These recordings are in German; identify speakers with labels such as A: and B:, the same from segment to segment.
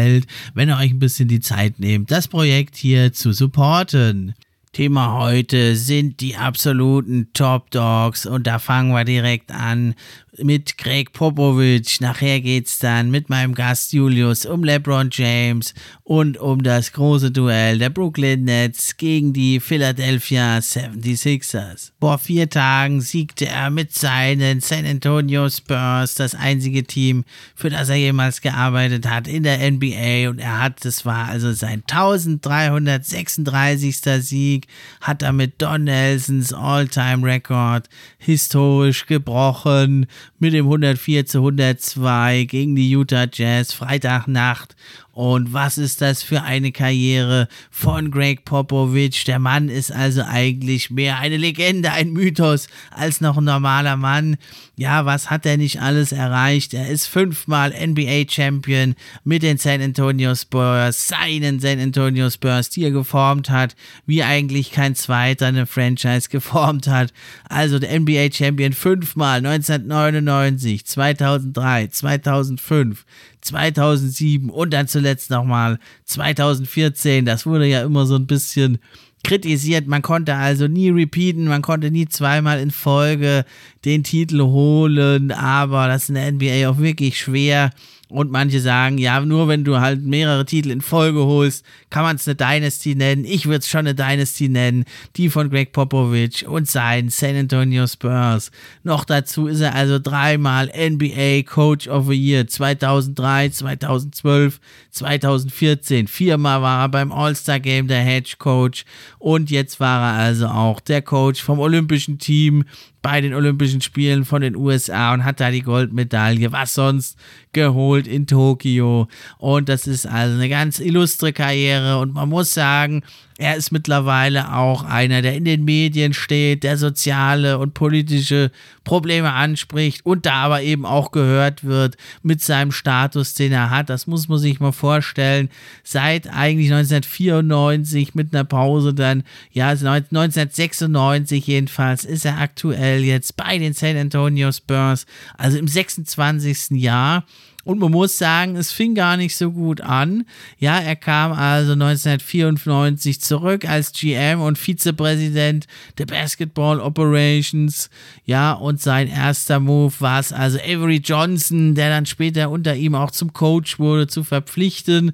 A: gefällt, wenn ihr euch ein bisschen die Zeit nehmt, das Projekt hier zu supporten. Thema heute sind die absoluten Top Dogs und da fangen wir direkt an mit Greg Popovich. Nachher geht's dann mit meinem Gast Julius um LeBron James und um das große Duell der Brooklyn Nets gegen die Philadelphia 76ers. Vor vier Tagen siegte er mit seinen San Antonio Spurs, das einzige Team, für das er jemals gearbeitet hat in der NBA und er hat, das war also sein 1336. Sieg, hat damit Don Nelsons All-Time-Record historisch gebrochen mit dem 104 zu 102 gegen die Utah Jazz Freitagnacht und was ist das für eine Karriere von Greg Popovich? Der Mann ist also eigentlich mehr eine Legende, ein Mythos als noch ein normaler Mann. Ja, was hat er nicht alles erreicht? Er ist fünfmal NBA-Champion mit den San Antonio Spurs, seinen San Antonio Spurs, die er geformt hat, wie eigentlich kein zweiter eine Franchise geformt hat. Also der NBA-Champion fünfmal, 1999, 2003, 2005, 2007 und dann zuletzt nochmal 2014. Das wurde ja immer so ein bisschen kritisiert. Man konnte also nie repeaten, man konnte nie zweimal in Folge den Titel holen, aber das ist in der NBA auch wirklich schwer. Und manche sagen, ja, nur wenn du halt mehrere Titel in Folge holst, kann man es eine Dynasty nennen. Ich würde es schon eine Dynasty nennen. Die von Greg Popovich und seinen San Antonio Spurs. Noch dazu ist er also dreimal NBA Coach of the Year 2003, 2012, 2014. Viermal war er beim All-Star Game der Hedge Coach. Und jetzt war er also auch der Coach vom Olympischen Team bei den Olympischen Spielen von den USA und hat da die Goldmedaille, was sonst geholt in Tokio. Und das ist also eine ganz illustre Karriere und man muss sagen, er ist mittlerweile auch einer, der in den Medien steht, der soziale und politische Probleme anspricht und da aber eben auch gehört wird mit seinem Status, den er hat. Das muss man sich mal vorstellen. Seit eigentlich 1994 mit einer Pause dann, ja, 1996 jedenfalls, ist er aktuell jetzt bei den San Antonio Spurs, also im 26. Jahr. Und man muss sagen, es fing gar nicht so gut an. Ja, er kam also 1994 zurück als GM und Vizepräsident der Basketball Operations. Ja, und sein erster Move war es also Avery Johnson, der dann später unter ihm auch zum Coach wurde, zu verpflichten.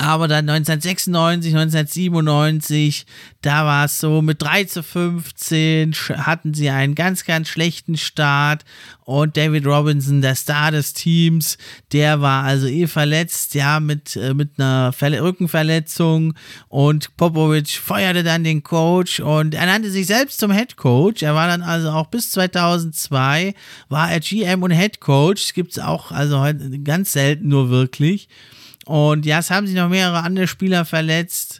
A: Aber dann 1996, 1997, da war es so, mit 3 zu 15 hatten sie einen ganz, ganz schlechten Start. Und David Robinson, der Star des Teams, der war also eh verletzt, ja, mit, äh, mit einer Ver Rückenverletzung. Und Popovic feuerte dann den Coach und er nannte sich selbst zum Head Coach. Er war dann also auch bis 2002, war er GM und Head Coach. Gibt es auch also ganz selten nur wirklich. Und ja, es haben sich noch mehrere andere Spieler verletzt.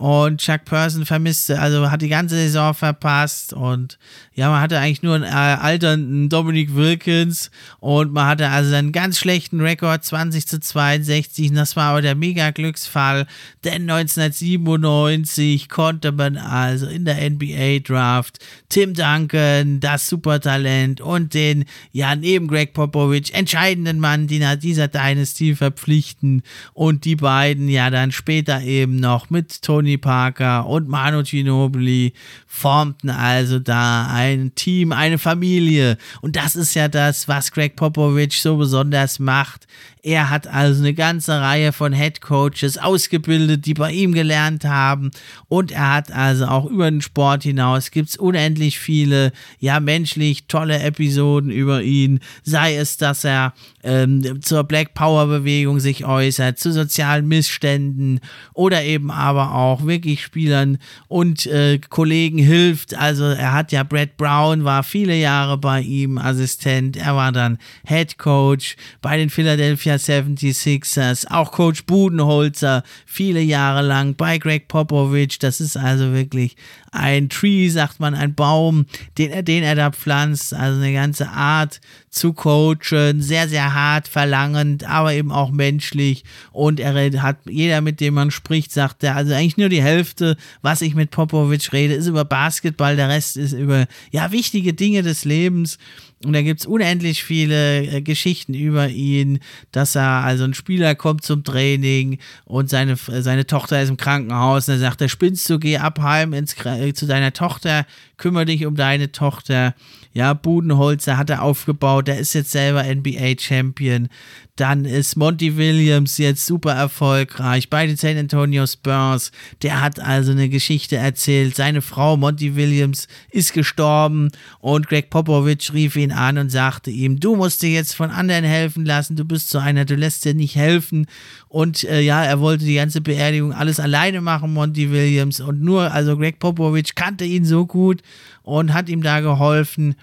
A: Und Chuck Person vermisste, also hat die ganze Saison verpasst und ja, man hatte eigentlich nur einen äh, alternden Dominic Wilkins und man hatte also einen ganz schlechten Rekord 20 zu 62 und das war aber der mega Glücksfall, denn 1997 konnte man also in der NBA Draft Tim Duncan, das Supertalent und den ja neben Greg Popovich entscheidenden Mann dieser Dynasty verpflichten und die beiden ja dann später eben noch mit Tony Parker und Manu Ginobili formten also da ein Team, eine Familie. Und das ist ja das, was Greg Popovich so besonders macht. Er hat also eine ganze Reihe von Head Coaches ausgebildet, die bei ihm gelernt haben. Und er hat also auch über den Sport hinaus gibt es unendlich viele, ja, menschlich tolle Episoden über ihn. Sei es, dass er ähm, zur Black Power Bewegung sich äußert, zu sozialen Missständen oder eben aber auch wirklich Spielern und äh, Kollegen hilft. Also er hat ja Brad Brown, war viele Jahre bei ihm Assistent. Er war dann Head Coach bei den Philadelphia Philadelphia 76ers, auch Coach Budenholzer, viele Jahre lang bei Greg Popovich. Das ist also wirklich ein Tree, sagt man, ein Baum, den er, den er da pflanzt. Also eine ganze Art zu coachen, sehr, sehr hart, verlangend, aber eben auch menschlich. Und er hat, jeder, mit dem man spricht, sagt er, also eigentlich nur die Hälfte, was ich mit Popovich rede, ist über Basketball, der Rest ist über, ja, wichtige Dinge des Lebens. Und da gibt es unendlich viele äh, Geschichten über ihn, dass er, also ein Spieler kommt zum Training und seine, seine Tochter ist im Krankenhaus und er sagt, er spinnst du, geh ab heim ins, äh, zu deiner Tochter, kümmere dich um deine Tochter. Ja, Budenholzer hat er aufgebaut, der ist jetzt selber NBA-Champion. Dann ist Monty Williams jetzt super erfolgreich bei den San Antonio Spurs. Der hat also eine Geschichte erzählt. Seine Frau Monty Williams ist gestorben und Greg Popovich rief ihn an und sagte ihm, du musst dir jetzt von anderen helfen lassen. Du bist so einer, du lässt dir nicht helfen. Und äh, ja, er wollte die ganze Beerdigung alles alleine machen, Monty Williams. Und nur, also Greg Popovich kannte ihn so gut und hat ihm da geholfen.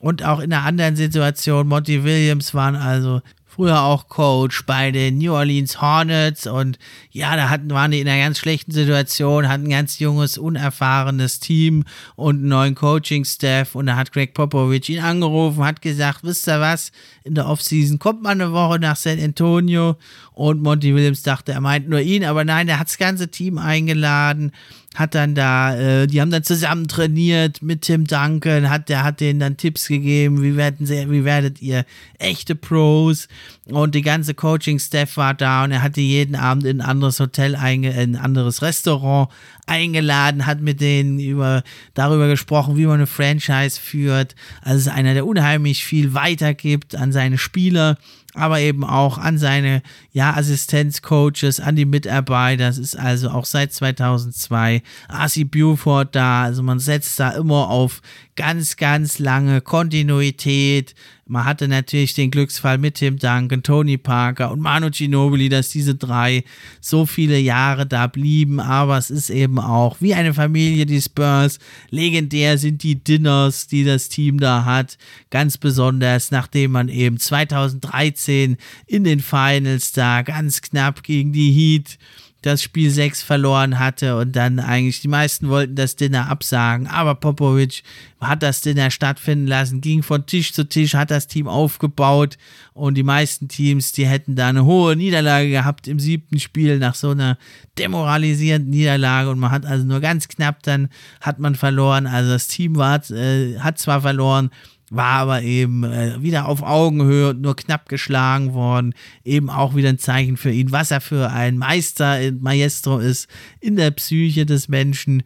A: Und auch in einer anderen Situation, Monty Williams waren also früher auch Coach bei den New Orleans Hornets und ja, da hatten, waren die in einer ganz schlechten Situation, hatten ein ganz junges, unerfahrenes Team und einen neuen Coaching-Staff und da hat Greg Popovich ihn angerufen, hat gesagt, wisst ihr was, in der Offseason kommt man eine Woche nach San Antonio und Monty Williams dachte, er meint nur ihn, aber nein, er hat das ganze Team eingeladen hat dann da, äh, die haben dann zusammen trainiert mit Tim Duncan, hat, der hat denen dann Tipps gegeben, wie werden sie, wie werdet ihr echte Pros und die ganze Coaching-Staff war da und er hatte jeden Abend in ein anderes Hotel, einge in ein anderes Restaurant eingeladen, hat mit denen über, darüber gesprochen, wie man eine Franchise führt. Also ist einer, der unheimlich viel weitergibt an seine Spieler aber eben auch an seine ja, Assistenzcoaches, an die Mitarbeiter. Das ist also auch seit 2002 Arcy Buford da. Also man setzt da immer auf ganz, ganz lange Kontinuität. Man hatte natürlich den Glücksfall mit Tim Duncan, Tony Parker und Manu Ginobili, dass diese drei so viele Jahre da blieben. Aber es ist eben auch wie eine Familie, die Spurs. Legendär sind die Dinners, die das Team da hat. Ganz besonders, nachdem man eben 2013 in den Finals da ganz knapp gegen die Heat das Spiel 6 verloren hatte und dann eigentlich die meisten wollten das Dinner absagen, aber Popovic hat das Dinner stattfinden lassen, ging von Tisch zu Tisch, hat das Team aufgebaut und die meisten Teams, die hätten da eine hohe Niederlage gehabt im siebten Spiel nach so einer demoralisierenden Niederlage und man hat also nur ganz knapp dann hat man verloren, also das Team war, äh, hat zwar verloren, war aber eben äh, wieder auf Augenhöhe und nur knapp geschlagen worden. Eben auch wieder ein Zeichen für ihn, was er für ein Meister, Maestro ist in der Psyche des Menschen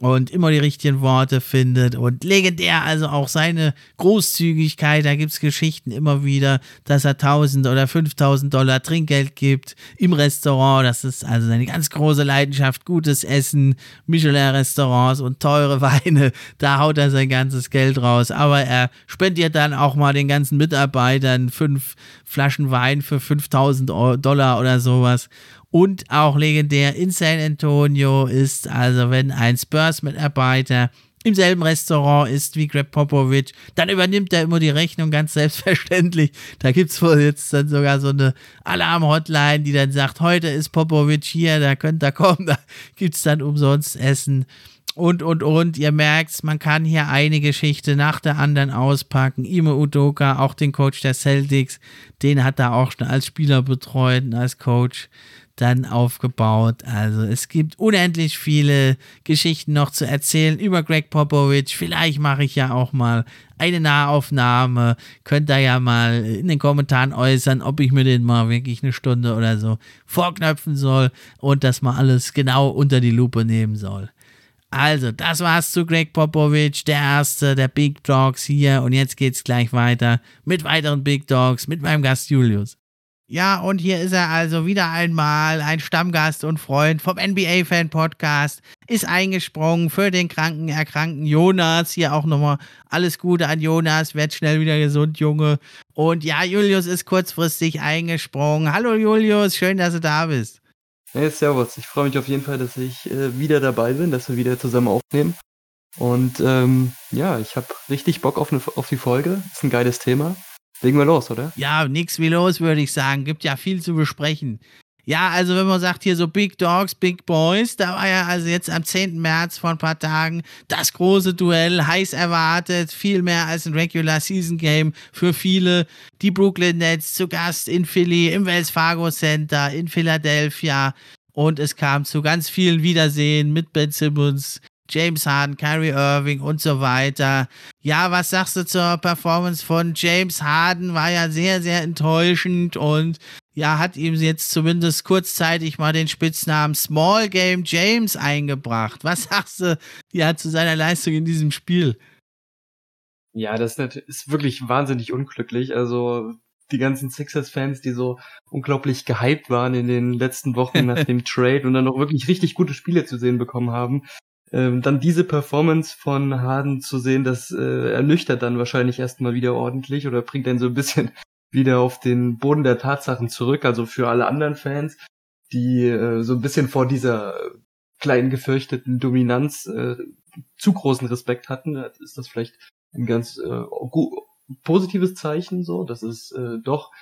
A: und immer die richtigen Worte findet und legendär, also auch seine Großzügigkeit, da gibt es Geschichten immer wieder, dass er 1000 oder 5000 Dollar Trinkgeld gibt im Restaurant, das ist also seine ganz große Leidenschaft, gutes Essen, Michelin-Restaurants und teure Weine, da haut er sein ganzes Geld raus, aber er spendiert dann auch mal den ganzen Mitarbeitern fünf Flaschen Wein für 5000 Dollar oder sowas und auch legendär in San Antonio ist also, wenn ein Spurs-Mitarbeiter im selben Restaurant ist wie Greg Popovich, dann übernimmt er immer die Rechnung ganz selbstverständlich. Da gibt es wohl jetzt dann sogar so eine Alarm-Hotline, die dann sagt, heute ist Popovich hier, da könnt ihr kommen, da gibt es dann umsonst Essen und, und, und. Ihr merkt, man kann hier eine Geschichte nach der anderen auspacken. Ime Udoka, auch den Coach der Celtics, den hat er auch schon als Spieler betreut und als Coach dann aufgebaut. Also es gibt unendlich viele Geschichten noch zu erzählen über Greg Popovich. Vielleicht mache ich ja auch mal eine Nahaufnahme. Könnt ihr ja mal in den Kommentaren äußern, ob ich mir den mal wirklich eine Stunde oder so vorknöpfen soll und das mal alles genau unter die Lupe nehmen soll. Also, das war's zu Greg Popovich, der erste der Big Dogs hier. Und jetzt geht's gleich weiter mit weiteren Big Dogs, mit meinem Gast Julius. Ja, und hier ist er also wieder einmal, ein Stammgast und Freund vom NBA-Fan-Podcast, ist eingesprungen für den kranken, erkrankten Jonas. Hier auch nochmal alles Gute an Jonas, werd schnell wieder gesund, Junge. Und ja, Julius ist kurzfristig eingesprungen. Hallo Julius, schön, dass du da bist.
B: Hey, servus. Ich freue mich auf jeden Fall, dass ich äh, wieder dabei bin, dass wir wieder zusammen aufnehmen. Und ähm, ja, ich habe richtig Bock auf, eine, auf die Folge. Ist ein geiles Thema. Legen wir los, oder?
A: Ja, nix wie los, würde ich sagen. Gibt ja viel zu besprechen. Ja, also wenn man sagt hier so Big Dogs, Big Boys, da war ja also jetzt am 10. März vor ein paar Tagen das große Duell, heiß erwartet, viel mehr als ein Regular Season Game für viele. Die Brooklyn Nets zu Gast in Philly, im Wells Fargo Center, in Philadelphia. Und es kam zu ganz vielen Wiedersehen mit Ben Simmons, James Harden, Kyrie Irving und so weiter. Ja, was sagst du zur Performance von James Harden? War ja sehr, sehr enttäuschend und ja, hat ihm jetzt zumindest kurzzeitig mal den Spitznamen Small Game James eingebracht. Was sagst du ja zu seiner Leistung in diesem Spiel?
B: Ja, das ist wirklich wahnsinnig unglücklich. Also die ganzen Sixers-Fans, die so unglaublich gehypt waren in den letzten Wochen nach dem Trade und dann noch wirklich richtig gute Spiele zu sehen bekommen haben, ähm, dann diese Performance von Harden zu sehen, das äh, ernüchtert dann wahrscheinlich erstmal wieder ordentlich oder bringt dann so ein bisschen wieder auf den Boden der Tatsachen zurück. Also für alle anderen Fans, die äh, so ein bisschen vor dieser kleinen gefürchteten Dominanz äh, zu großen Respekt hatten, ist das vielleicht ein ganz äh, positives Zeichen, so, dass es äh, doch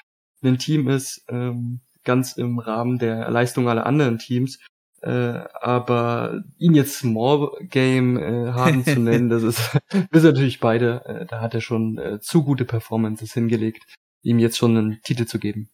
B: ein Team ist, ähm, ganz im Rahmen der Leistung aller anderen Teams, äh, aber ihn jetzt Small Game äh, haben zu nennen, das ist, wir sind natürlich beide, äh, da hat er schon äh, zu gute Performances hingelegt, ihm jetzt schon einen Titel zu geben.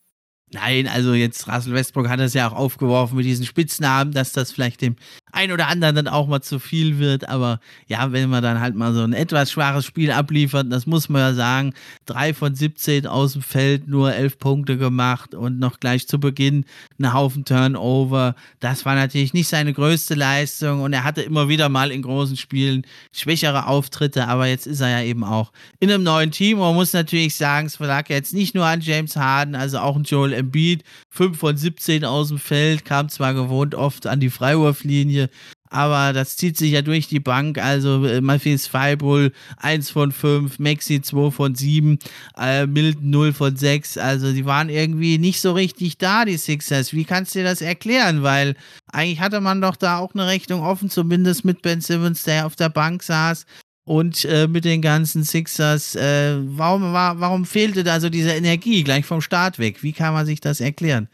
A: Nein, also jetzt Russell Westbrook hat es ja auch aufgeworfen mit diesen Spitznamen, dass das vielleicht dem ein oder anderen dann auch mal zu viel wird. Aber ja, wenn man dann halt mal so ein etwas schwaches Spiel abliefert, das muss man ja sagen, drei von 17 aus dem Feld, nur elf Punkte gemacht und noch gleich zu Beginn einen Haufen Turnover. Das war natürlich nicht seine größte Leistung und er hatte immer wieder mal in großen Spielen schwächere Auftritte, aber jetzt ist er ja eben auch in einem neuen Team. Man muss natürlich sagen, es lag jetzt nicht nur an James Harden, also auch ein Joel Embiid, 5 von 17 aus dem Feld, kam zwar gewohnt oft an die Freiwurflinie, aber das zieht sich ja durch die Bank. Also äh, Matthias Feibull 1 von 5, Maxi 2 von 7, äh, Milton 0 von 6. Also die waren irgendwie nicht so richtig da, die Sixers. Wie kannst du dir das erklären? Weil eigentlich hatte man doch da auch eine Rechnung offen, zumindest mit Ben Simmons, der auf der Bank saß. Und äh, mit den ganzen Sixers, äh, warum, war, warum fehlte da so diese Energie gleich vom Start weg? Wie kann man sich das erklären?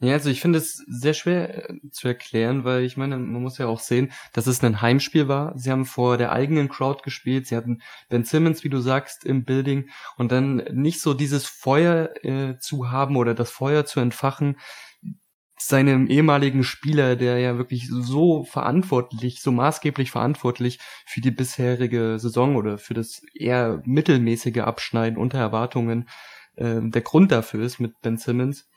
B: Ja, also ich finde es sehr schwer äh, zu erklären, weil ich meine, man muss ja auch sehen, dass es ein Heimspiel war. Sie haben vor der eigenen Crowd gespielt. Sie hatten Ben Simmons, wie du sagst, im Building und dann nicht so dieses Feuer äh, zu haben oder das Feuer zu entfachen, seinem ehemaligen Spieler, der ja wirklich so verantwortlich, so maßgeblich verantwortlich für die bisherige Saison oder für das eher mittelmäßige Abschneiden unter Erwartungen äh, der Grund dafür ist mit Ben Simmons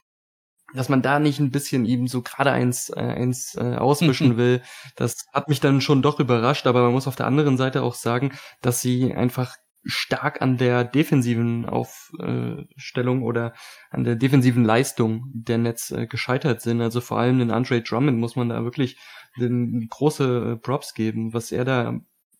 B: dass man da nicht ein bisschen ihm so gerade eins, äh, eins äh, auswischen will, das hat mich dann schon doch überrascht, aber man muss auf der anderen Seite auch sagen, dass sie einfach stark an der defensiven Aufstellung oder an der defensiven Leistung der Netz äh, gescheitert sind. Also vor allem den Andre Drummond muss man da wirklich den große äh, Props geben, was er da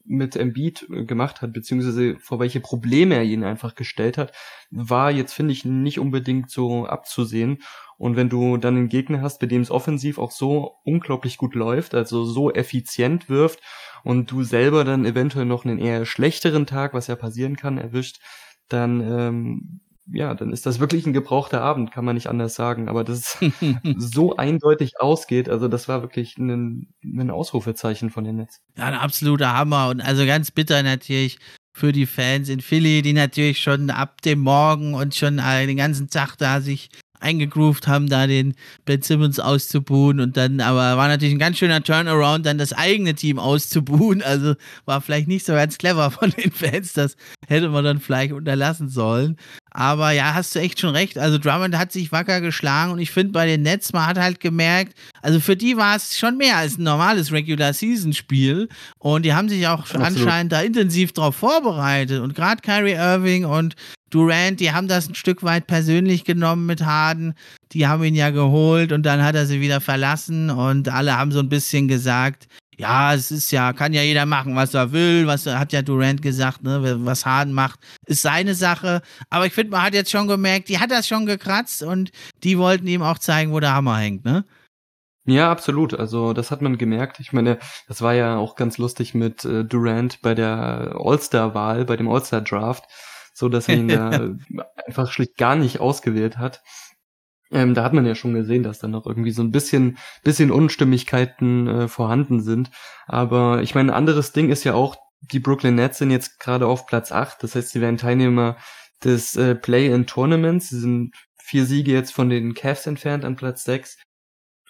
B: mit Embiid gemacht hat, beziehungsweise vor welche Probleme er ihn einfach gestellt hat, war jetzt, finde ich, nicht unbedingt so abzusehen. Und wenn du dann einen Gegner hast, bei dem es offensiv auch so unglaublich gut läuft, also so effizient wirft und du selber dann eventuell noch einen eher schlechteren Tag, was ja passieren kann, erwischt, dann ähm, ja, dann ist das wirklich ein gebrauchter Abend, kann man nicht anders sagen. Aber dass es so eindeutig ausgeht, also das war wirklich ein, ein Ausrufezeichen von den Netz.
A: Ja, ein absoluter Hammer und also ganz bitter natürlich für die Fans in Philly, die natürlich schon ab dem Morgen und schon den ganzen Tag da sich eingegroovt haben, da den Ben Simmons auszubuhen und dann, aber war natürlich ein ganz schöner Turnaround, dann das eigene Team auszubuhen. Also war vielleicht nicht so ganz clever von den Fans. Das hätte man dann vielleicht unterlassen sollen. Aber ja, hast du echt schon recht. Also Drummond hat sich wacker geschlagen und ich finde bei den Nets, man hat halt gemerkt, also für die war es schon mehr als ein normales Regular Season Spiel und die haben sich auch Absolut. anscheinend da intensiv drauf vorbereitet und gerade Kyrie Irving und Durant, die haben das ein Stück weit persönlich genommen mit Harden. Die haben ihn ja geholt und dann hat er sie wieder verlassen und alle haben so ein bisschen gesagt, ja, es ist ja, kann ja jeder machen, was er will, was hat ja Durant gesagt, ne, was Harden macht, ist seine Sache. Aber ich finde, man hat jetzt schon gemerkt, die hat das schon gekratzt und die wollten ihm auch zeigen, wo der Hammer hängt, ne?
B: Ja, absolut. Also das hat man gemerkt. Ich meine, das war ja auch ganz lustig mit äh, Durant bei der All-Star-Wahl, bei dem All-Star-Draft so dass er ihn da einfach schlicht gar nicht ausgewählt hat. Ähm, da hat man ja schon gesehen, dass da noch irgendwie so ein bisschen, bisschen Unstimmigkeiten äh, vorhanden sind. Aber ich meine, ein anderes Ding ist ja auch, die Brooklyn Nets sind jetzt gerade auf Platz 8. Das heißt, sie werden Teilnehmer des äh, Play-in-Tournaments. Sie sind vier Siege jetzt von den Cavs entfernt an Platz 6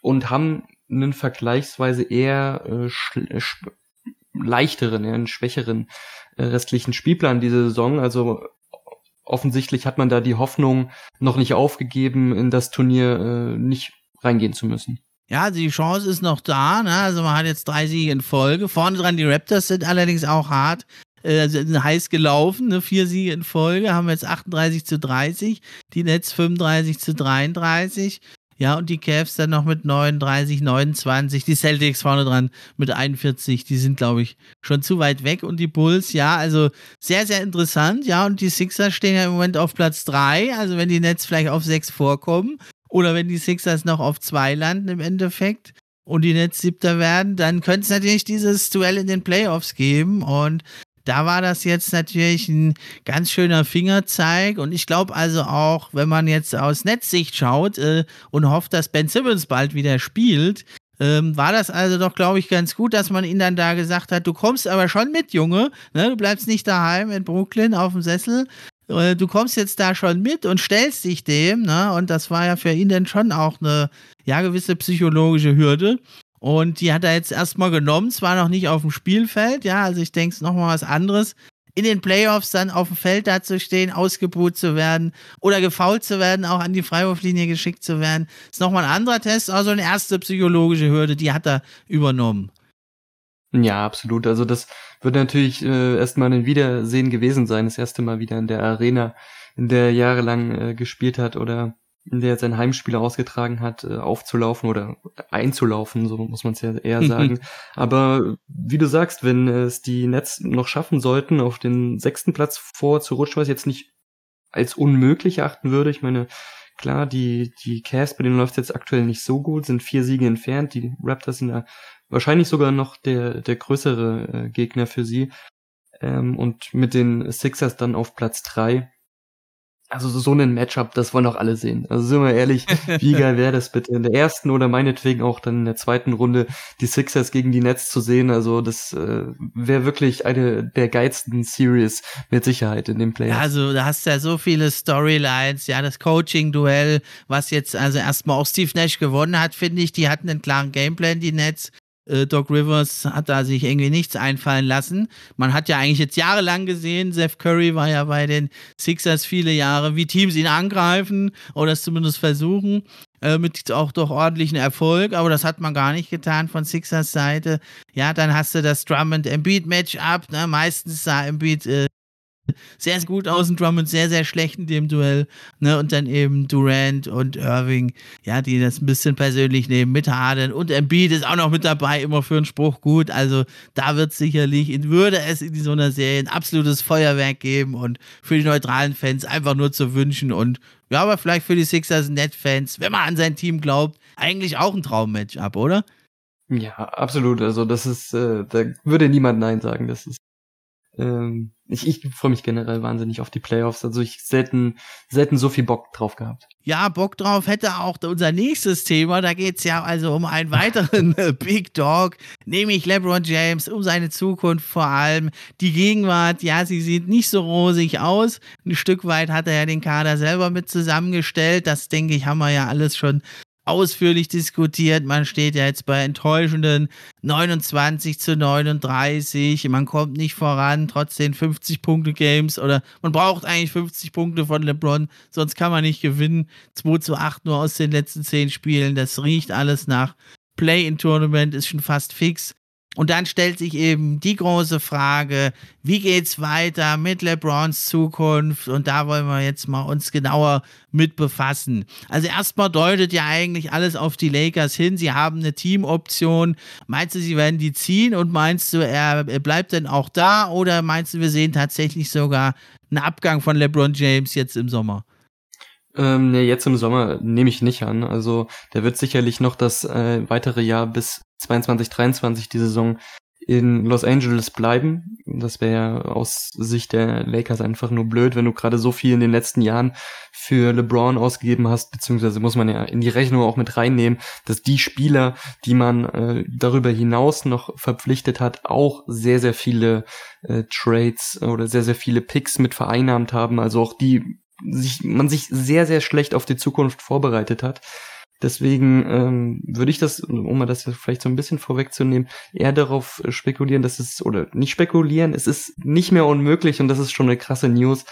B: und haben einen vergleichsweise eher äh, leichteren, ja, einen schwächeren äh, restlichen Spielplan diese Saison. Also offensichtlich hat man da die Hoffnung noch nicht aufgegeben, in das Turnier äh, nicht reingehen zu müssen.
A: Ja, die Chance ist noch da. Ne? Also man hat jetzt drei Siege in Folge. Vorne dran die Raptors sind allerdings auch hart. Äh, sind heiß gelaufen, ne? vier Siege in Folge, haben jetzt 38 zu 30, die Nets 35 zu 33. Ja, und die Cavs dann noch mit 39, 29. Die Celtics vorne dran mit 41. Die sind, glaube ich, schon zu weit weg. Und die Bulls, ja, also sehr, sehr interessant. Ja, und die Sixers stehen ja im Moment auf Platz 3. Also wenn die Nets vielleicht auf 6 vorkommen oder wenn die Sixers noch auf 2 landen im Endeffekt und die Nets siebter werden, dann könnte es natürlich dieses Duell in den Playoffs geben. Und da war das jetzt natürlich ein ganz schöner Fingerzeig. Und ich glaube also auch, wenn man jetzt aus Netzsicht schaut äh, und hofft, dass Ben Simmons bald wieder spielt, ähm, war das also doch, glaube ich, ganz gut, dass man ihn dann da gesagt hat, du kommst aber schon mit, Junge. Ne? Du bleibst nicht daheim in Brooklyn auf dem Sessel. Äh, du kommst jetzt da schon mit und stellst dich dem. Ne? Und das war ja für ihn dann schon auch eine ja, gewisse psychologische Hürde. Und die hat er jetzt erstmal genommen, zwar noch nicht auf dem Spielfeld, ja, also ich denke es nochmal was anderes. In den Playoffs dann auf dem Feld da zu stehen, ausgebuht zu werden oder gefault zu werden, auch an die Freiwurflinie geschickt zu werden, ist nochmal ein anderer Test, also eine erste psychologische Hürde, die hat er übernommen.
B: Ja, absolut. Also das wird natürlich äh, erstmal ein Wiedersehen gewesen sein, das erste Mal wieder in der Arena, in der er jahrelang äh, gespielt hat oder der sein Heimspiel ausgetragen hat, äh, aufzulaufen oder einzulaufen, so muss man es ja eher sagen. Aber wie du sagst, wenn es die Nets noch schaffen sollten, auf den sechsten Platz vor zu rutschen, was ich jetzt nicht als unmöglich achten würde. Ich meine, klar, die, die Cavs, bei denen läuft es jetzt aktuell nicht so gut, sind vier Siege entfernt. Die Raptors sind da wahrscheinlich sogar noch der, der größere äh, Gegner für sie. Ähm, und mit den Sixers dann auf Platz drei also so ein Matchup, das wollen doch alle sehen. Also sind wir ehrlich, wie geil wäre das bitte in der ersten oder meinetwegen auch dann in der zweiten Runde die Sixers gegen die Nets zu sehen. Also das äh, wäre wirklich eine der geilsten Series mit Sicherheit in dem Play.
A: Also da hast du ja so viele Storylines, ja, das Coaching-Duell, was jetzt also erstmal auch Steve Nash gewonnen hat, finde ich, die hatten einen klaren Gameplan, die Nets. Äh, Doc Rivers hat da sich irgendwie nichts einfallen lassen. Man hat ja eigentlich jetzt jahrelang gesehen, Seth Curry war ja bei den Sixers viele Jahre, wie Teams ihn angreifen oder es zumindest versuchen, äh, mit auch doch ordentlichen Erfolg, aber das hat man gar nicht getan von Sixers Seite. Ja, dann hast du das Drum and Embiid Matchup, ne? meistens sah Embiid äh, sehr, sehr gut aus und Drummond sehr, sehr schlecht in dem Duell. Ne? Und dann eben Durant und Irving, ja, die das ein bisschen persönlich nehmen mit Harden. Und Embiid ist auch noch mit dabei, immer für einen Spruch gut. Also da wird sicherlich, würde es in so einer Serie ein absolutes Feuerwerk geben und für die neutralen Fans einfach nur zu wünschen und ja, aber vielleicht für die Sixers Net-Fans, wenn man an sein Team glaubt, eigentlich auch ein Traum-Matchup, oder?
B: Ja, absolut. Also das ist, äh, da würde niemand Nein sagen. Das ist ähm, ich, ich freue mich generell wahnsinnig auf die Playoffs. Also ich selten, selten so viel Bock drauf gehabt.
A: Ja, Bock drauf hätte auch unser nächstes Thema. Da geht es ja also um einen weiteren Big Dog, nämlich LeBron James, um seine Zukunft vor allem. Die Gegenwart, ja, sie sieht nicht so rosig aus. Ein Stück weit hat er ja den Kader selber mit zusammengestellt. Das, denke ich, haben wir ja alles schon ausführlich diskutiert. Man steht ja jetzt bei enttäuschenden 29 zu 39. Man kommt nicht voran, trotzdem 50 Punkte Games oder man braucht eigentlich 50 Punkte von LeBron, sonst kann man nicht gewinnen. 2 zu 8 nur aus den letzten 10 Spielen. Das riecht alles nach Play-in-Tournament, ist schon fast fix. Und dann stellt sich eben die große Frage, wie geht's weiter mit LeBrons Zukunft? Und da wollen wir jetzt mal uns genauer mit befassen. Also erstmal deutet ja eigentlich alles auf die Lakers hin. Sie haben eine Teamoption. Meinst du, sie werden die ziehen? Und meinst du, er bleibt denn auch da? Oder meinst du, wir sehen tatsächlich sogar einen Abgang von LeBron James jetzt im Sommer?
B: Ähm, nee, jetzt im Sommer nehme ich nicht an. Also der wird sicherlich noch das äh, weitere Jahr bis 22, 23 die Saison in Los Angeles bleiben. Das wäre aus Sicht der Lakers einfach nur blöd, wenn du gerade so viel in den letzten Jahren für LeBron ausgegeben hast, beziehungsweise muss man ja in die Rechnung auch mit reinnehmen, dass die Spieler, die man äh, darüber hinaus noch verpflichtet hat, auch sehr, sehr viele äh, Trades oder sehr, sehr viele Picks mit vereinnahmt haben. Also auch die sich, man sich sehr, sehr schlecht auf die Zukunft vorbereitet hat. Deswegen ähm, würde ich das, um mal das vielleicht so ein bisschen vorwegzunehmen, eher darauf spekulieren, dass es, oder nicht spekulieren, es ist nicht mehr unmöglich und das ist schon eine krasse News,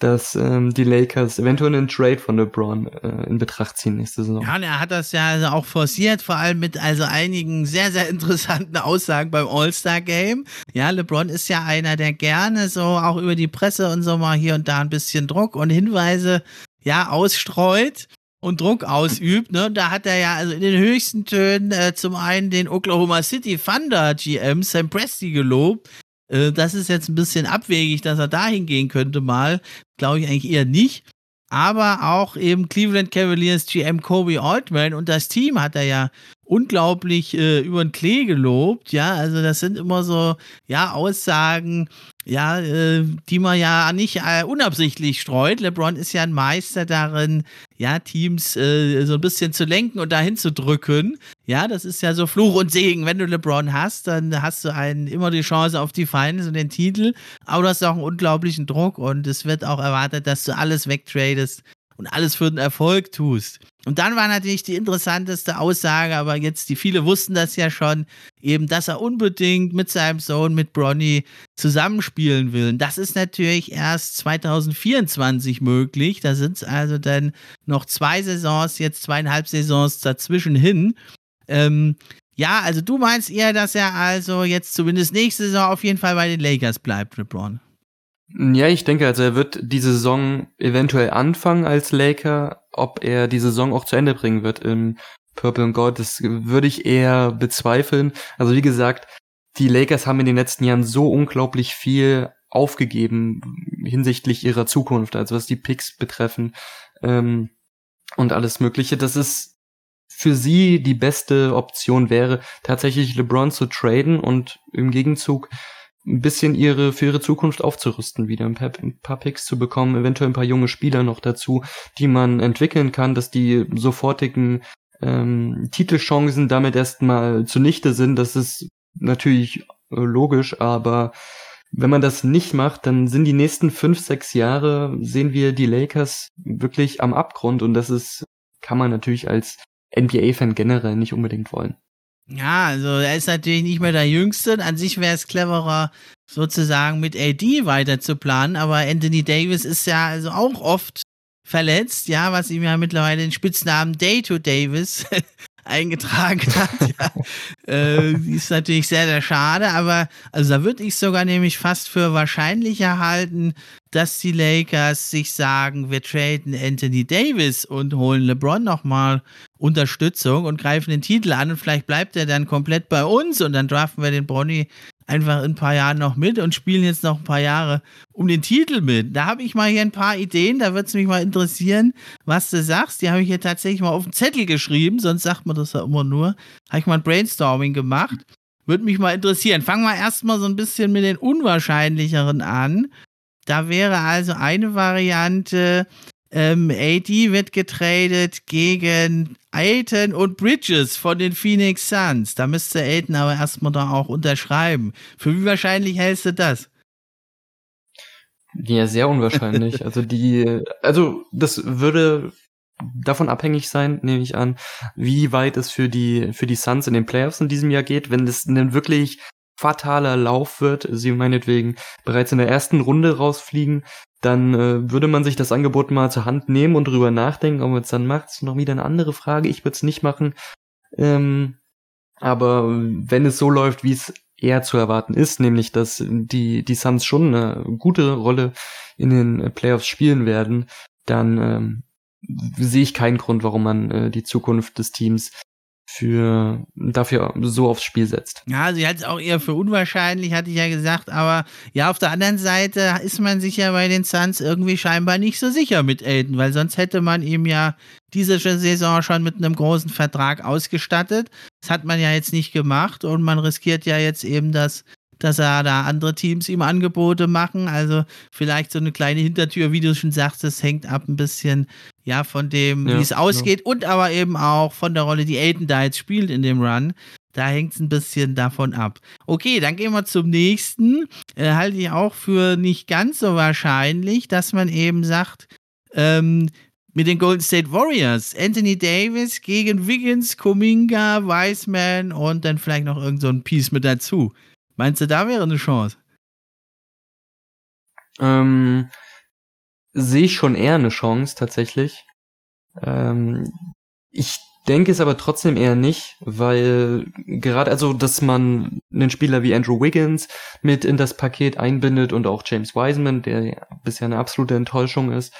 B: dass ähm, die Lakers eventuell einen Trade von LeBron äh, in Betracht ziehen nächste Saison.
A: Ja, und er hat das ja also auch forciert, vor allem mit also einigen sehr, sehr interessanten Aussagen beim All-Star-Game. Ja, LeBron ist ja einer, der gerne so auch über die Presse und so mal hier und da ein bisschen Druck und Hinweise ja ausstreut und Druck ausübt. Ne? Da hat er ja also in den höchsten Tönen äh, zum einen den Oklahoma City Thunder GM Sam Presti gelobt, äh, das ist jetzt ein bisschen abwegig, dass er dahin gehen könnte mal. Glaube ich eigentlich eher nicht. Aber auch eben Cleveland Cavaliers GM Kobe Altman und das Team hat er ja unglaublich äh, über den Klee gelobt. Ja, also das sind immer so, ja, Aussagen, ja, äh, die man ja nicht äh, unabsichtlich streut. LeBron ist ja ein Meister darin, ja, Teams äh, so ein bisschen zu lenken und dahin zu drücken. Ja, das ist ja so Fluch und Segen. Wenn du LeBron hast, dann hast du einen, immer die Chance auf die Finals und den Titel. Aber du hast auch einen unglaublichen Druck und es wird auch erwartet, dass du alles wegtradest und alles für den Erfolg tust. Und dann war natürlich die interessanteste Aussage, aber jetzt, die viele wussten das ja schon, eben, dass er unbedingt mit seinem Sohn, mit Bronny, zusammenspielen will. Und das ist natürlich erst 2024 möglich. Da sind es also dann noch zwei Saisons, jetzt zweieinhalb Saisons dazwischen hin. Ähm, ja, also du meinst eher, dass er also jetzt zumindest nächste Saison auf jeden Fall bei den Lakers bleibt, LeBron.
B: Ja, ich denke, also er wird die Saison eventuell anfangen als Laker. Ob er die Saison auch zu Ende bringen wird im Purple und Gold, das würde ich eher bezweifeln. Also wie gesagt, die Lakers haben in den letzten Jahren so unglaublich viel aufgegeben hinsichtlich ihrer Zukunft, also was die Picks betreffen ähm, und alles Mögliche. dass es für sie die beste Option wäre, tatsächlich LeBron zu traden und im Gegenzug ein bisschen ihre für ihre Zukunft aufzurüsten, wieder ein paar, ein paar Picks zu bekommen, eventuell ein paar junge Spieler noch dazu, die man entwickeln kann, dass die sofortigen ähm, Titelchancen damit erstmal zunichte sind. Das ist natürlich äh, logisch, aber wenn man das nicht macht, dann sind die nächsten fünf, sechs Jahre, sehen wir die Lakers wirklich am Abgrund und das ist, kann man natürlich als NBA-Fan generell nicht unbedingt wollen.
A: Ja, also er ist natürlich nicht mehr der Jüngste. An sich wäre es cleverer, sozusagen mit AD weiter zu planen, aber Anthony Davis ist ja also auch oft verletzt, ja, was ihm ja mittlerweile den Spitznamen Day to Davis eingetragen hat. ja. äh, ist natürlich sehr, sehr schade, aber also da würde ich sogar nämlich fast für wahrscheinlicher halten, dass die Lakers sich sagen, wir traden Anthony Davis und holen LeBron nochmal Unterstützung und greifen den Titel an und vielleicht bleibt er dann komplett bei uns und dann draften wir den Bronny einfach in ein paar Jahren noch mit und spielen jetzt noch ein paar Jahre um den Titel mit. Da habe ich mal hier ein paar Ideen, da würde es mich mal interessieren, was du sagst. Die habe ich hier tatsächlich mal auf den Zettel geschrieben, sonst sagt man das ja immer nur. Habe ich mal ein Brainstorming gemacht. Würde mich mal interessieren. Fangen wir erstmal so ein bisschen mit den unwahrscheinlicheren an. Da wäre also eine Variante, ähm, AD wird getradet gegen Aiton und Bridges von den Phoenix Suns. Da müsste Aiton aber erstmal da auch unterschreiben. Für wie wahrscheinlich hältst du das?
B: Ja, sehr unwahrscheinlich. also die, also das würde davon abhängig sein, nehme ich an, wie weit es für die, für die Suns in den Playoffs in diesem Jahr geht. Wenn es ein wirklich fataler Lauf wird, sie meinetwegen bereits in der ersten Runde rausfliegen, dann äh, würde man sich das Angebot mal zur Hand nehmen und drüber nachdenken, ob man es dann macht. ist noch wieder eine andere Frage. Ich würde es nicht machen. Ähm, aber wenn es so läuft, wie es eher zu erwarten ist, nämlich dass die, die Suns schon eine gute Rolle in den Playoffs spielen werden, dann ähm, sehe ich keinen Grund, warum man äh, die Zukunft des Teams für dafür so aufs Spiel setzt.
A: Ja, sie hat es auch eher für unwahrscheinlich, hatte ich ja gesagt, aber ja, auf der anderen Seite ist man sich ja bei den Suns irgendwie scheinbar nicht so sicher mit Elton, weil sonst hätte man ihm ja diese Saison schon mit einem großen Vertrag ausgestattet. Das hat man ja jetzt nicht gemacht und man riskiert ja jetzt eben, dass dass er da andere Teams ihm Angebote machen. Also vielleicht so eine kleine Hintertür, wie du schon sagst, das hängt ab ein bisschen ja von dem, ja, wie es ausgeht ja. und aber eben auch von der Rolle, die Aiden da jetzt spielt in dem Run. Da hängt es ein bisschen davon ab. Okay, dann gehen wir zum nächsten. Äh, halte ich auch für nicht ganz so wahrscheinlich, dass man eben sagt, ähm, mit den Golden State Warriors, Anthony Davis gegen Wiggins, Kuminga, Wiseman und dann vielleicht noch irgend so ein Piece mit dazu. Meinst du, da wäre eine Chance?
B: Ähm, sehe ich schon eher eine Chance tatsächlich. Ähm, ich denke es aber trotzdem eher nicht, weil gerade also, dass man einen Spieler wie Andrew Wiggins mit in das Paket einbindet und auch James Wiseman, der bisher eine absolute Enttäuschung ist,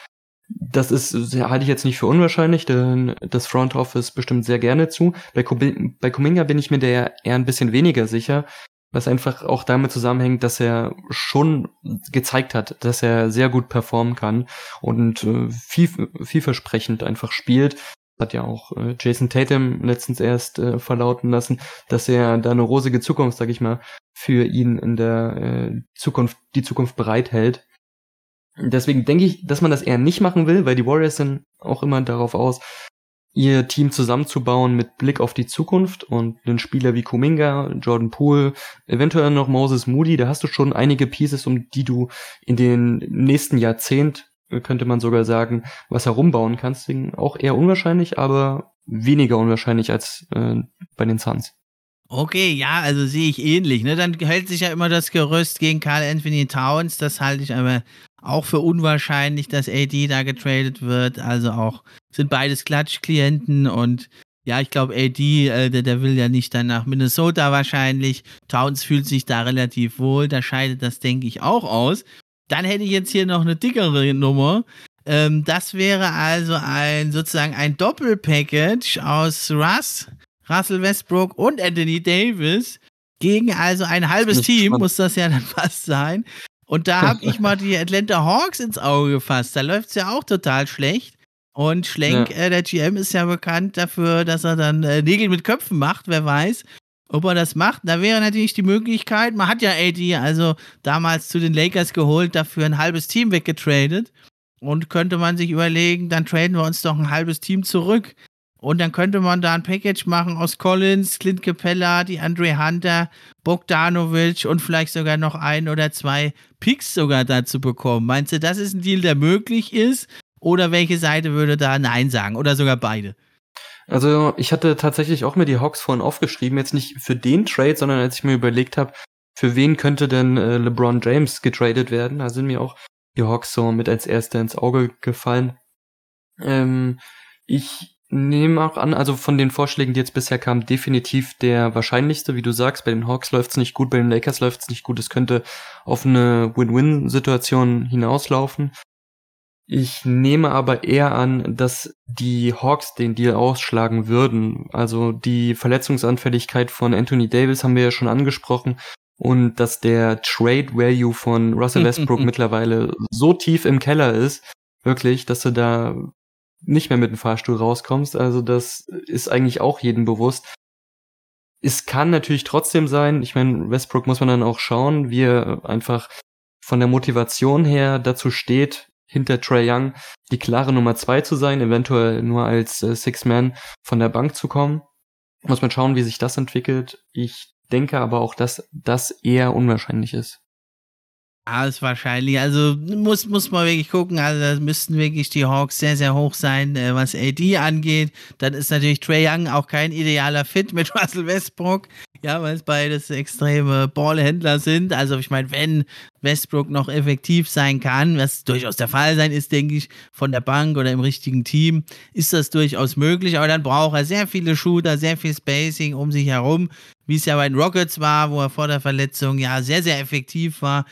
B: das ist, halte ich jetzt nicht für unwahrscheinlich, denn das Front Office bestimmt sehr gerne zu. Bei, bei Kuminga bin ich mir der eher ein bisschen weniger sicher, was einfach auch damit zusammenhängt, dass er schon gezeigt hat, dass er sehr gut performen kann und äh, viel, vielversprechend einfach spielt. Hat ja auch äh, Jason Tatum letztens erst äh, verlauten lassen, dass er da eine rosige Zukunft, sag ich mal, für ihn in der äh, Zukunft, die Zukunft bereithält. Deswegen denke ich, dass man das eher nicht machen will, weil die Warriors sind auch immer darauf aus, ihr Team zusammenzubauen mit Blick auf die Zukunft und einen Spieler wie Kuminga, Jordan Poole, eventuell noch Moses Moody, da hast du schon einige Pieces, um die du in den nächsten Jahrzehnt, könnte man sogar sagen, was herumbauen kannst. Deswegen auch eher unwahrscheinlich, aber weniger unwahrscheinlich als äh, bei den Suns.
A: Okay, ja, also sehe ich ähnlich. Ne? Dann hält sich ja immer das Gerüst gegen Carl Anthony Towns. Das halte ich aber auch für unwahrscheinlich, dass AD da getradet wird. Also auch sind beides Klatschklienten und ja, ich glaube, AD, äh, der, der, will ja nicht dann nach Minnesota wahrscheinlich. Towns fühlt sich da relativ wohl. Da scheidet das, denke ich, auch aus. Dann hätte ich jetzt hier noch eine dickere Nummer. Ähm, das wäre also ein sozusagen ein Doppelpackage aus Russ, Russell Westbrook und Anthony Davis gegen also ein halbes Team, muss das ja dann fast sein. Und da habe ich mal die Atlanta Hawks ins Auge gefasst. Da läuft es ja auch total schlecht. Und Schlenk, ja. äh, der GM, ist ja bekannt dafür, dass er dann äh, Nägel mit Köpfen macht. Wer weiß, ob er das macht. Da wäre natürlich die Möglichkeit, man hat ja AD also damals zu den Lakers geholt, dafür ein halbes Team weggetradet. Und könnte man sich überlegen, dann traden wir uns doch ein halbes Team zurück. Und dann könnte man da ein Package machen aus Collins, Clint Capella, die Andre Hunter, Bogdanovic und vielleicht sogar noch ein oder zwei Picks sogar dazu bekommen. Meinst du, das ist ein Deal, der möglich ist? Oder welche Seite würde da Nein sagen? Oder sogar beide?
B: Also ich hatte tatsächlich auch mir die Hawks vorhin aufgeschrieben, jetzt nicht für den Trade, sondern als ich mir überlegt habe, für wen könnte denn äh, LeBron James getradet werden, da sind mir auch die Hawks so mit als erster ins Auge gefallen. Ähm, ich nehme auch an, also von den Vorschlägen, die jetzt bisher kamen, definitiv der wahrscheinlichste, wie du sagst. Bei den Hawks läuft's nicht gut, bei den Lakers läuft's nicht gut. Es könnte auf eine Win-Win-Situation hinauslaufen. Ich nehme aber eher an, dass die Hawks den Deal ausschlagen würden. Also die Verletzungsanfälligkeit von Anthony Davis haben wir ja schon angesprochen und dass der Trade Value von Russell Westbrook mittlerweile so tief im Keller ist, wirklich, dass du da nicht mehr mit dem Fahrstuhl rauskommst. Also das ist eigentlich auch jedem bewusst. Es kann natürlich trotzdem sein, ich meine, Westbrook muss man dann auch schauen, wie er einfach von der Motivation her dazu steht, hinter Trey Young die klare Nummer zwei zu sein, eventuell nur als äh, Six-Man von der Bank zu kommen. Muss man schauen, wie sich das entwickelt. Ich denke aber auch, dass das eher unwahrscheinlich ist.
A: Ja, ist wahrscheinlich. Also muss, muss man wirklich gucken. Also da müssten wirklich die Hawks sehr, sehr hoch sein, äh, was AD angeht. Dann ist natürlich Trey Young auch kein idealer Fit mit Russell Westbrook. Ja, weil es beides extreme Ballhändler sind. Also ich meine, wenn Westbrook noch effektiv sein kann, was durchaus der Fall sein ist, denke ich, von der Bank oder im richtigen Team, ist das durchaus möglich. Aber dann braucht er sehr viele Shooter, sehr viel Spacing um sich herum, wie es ja bei den Rockets war, wo er vor der Verletzung ja sehr, sehr effektiv war.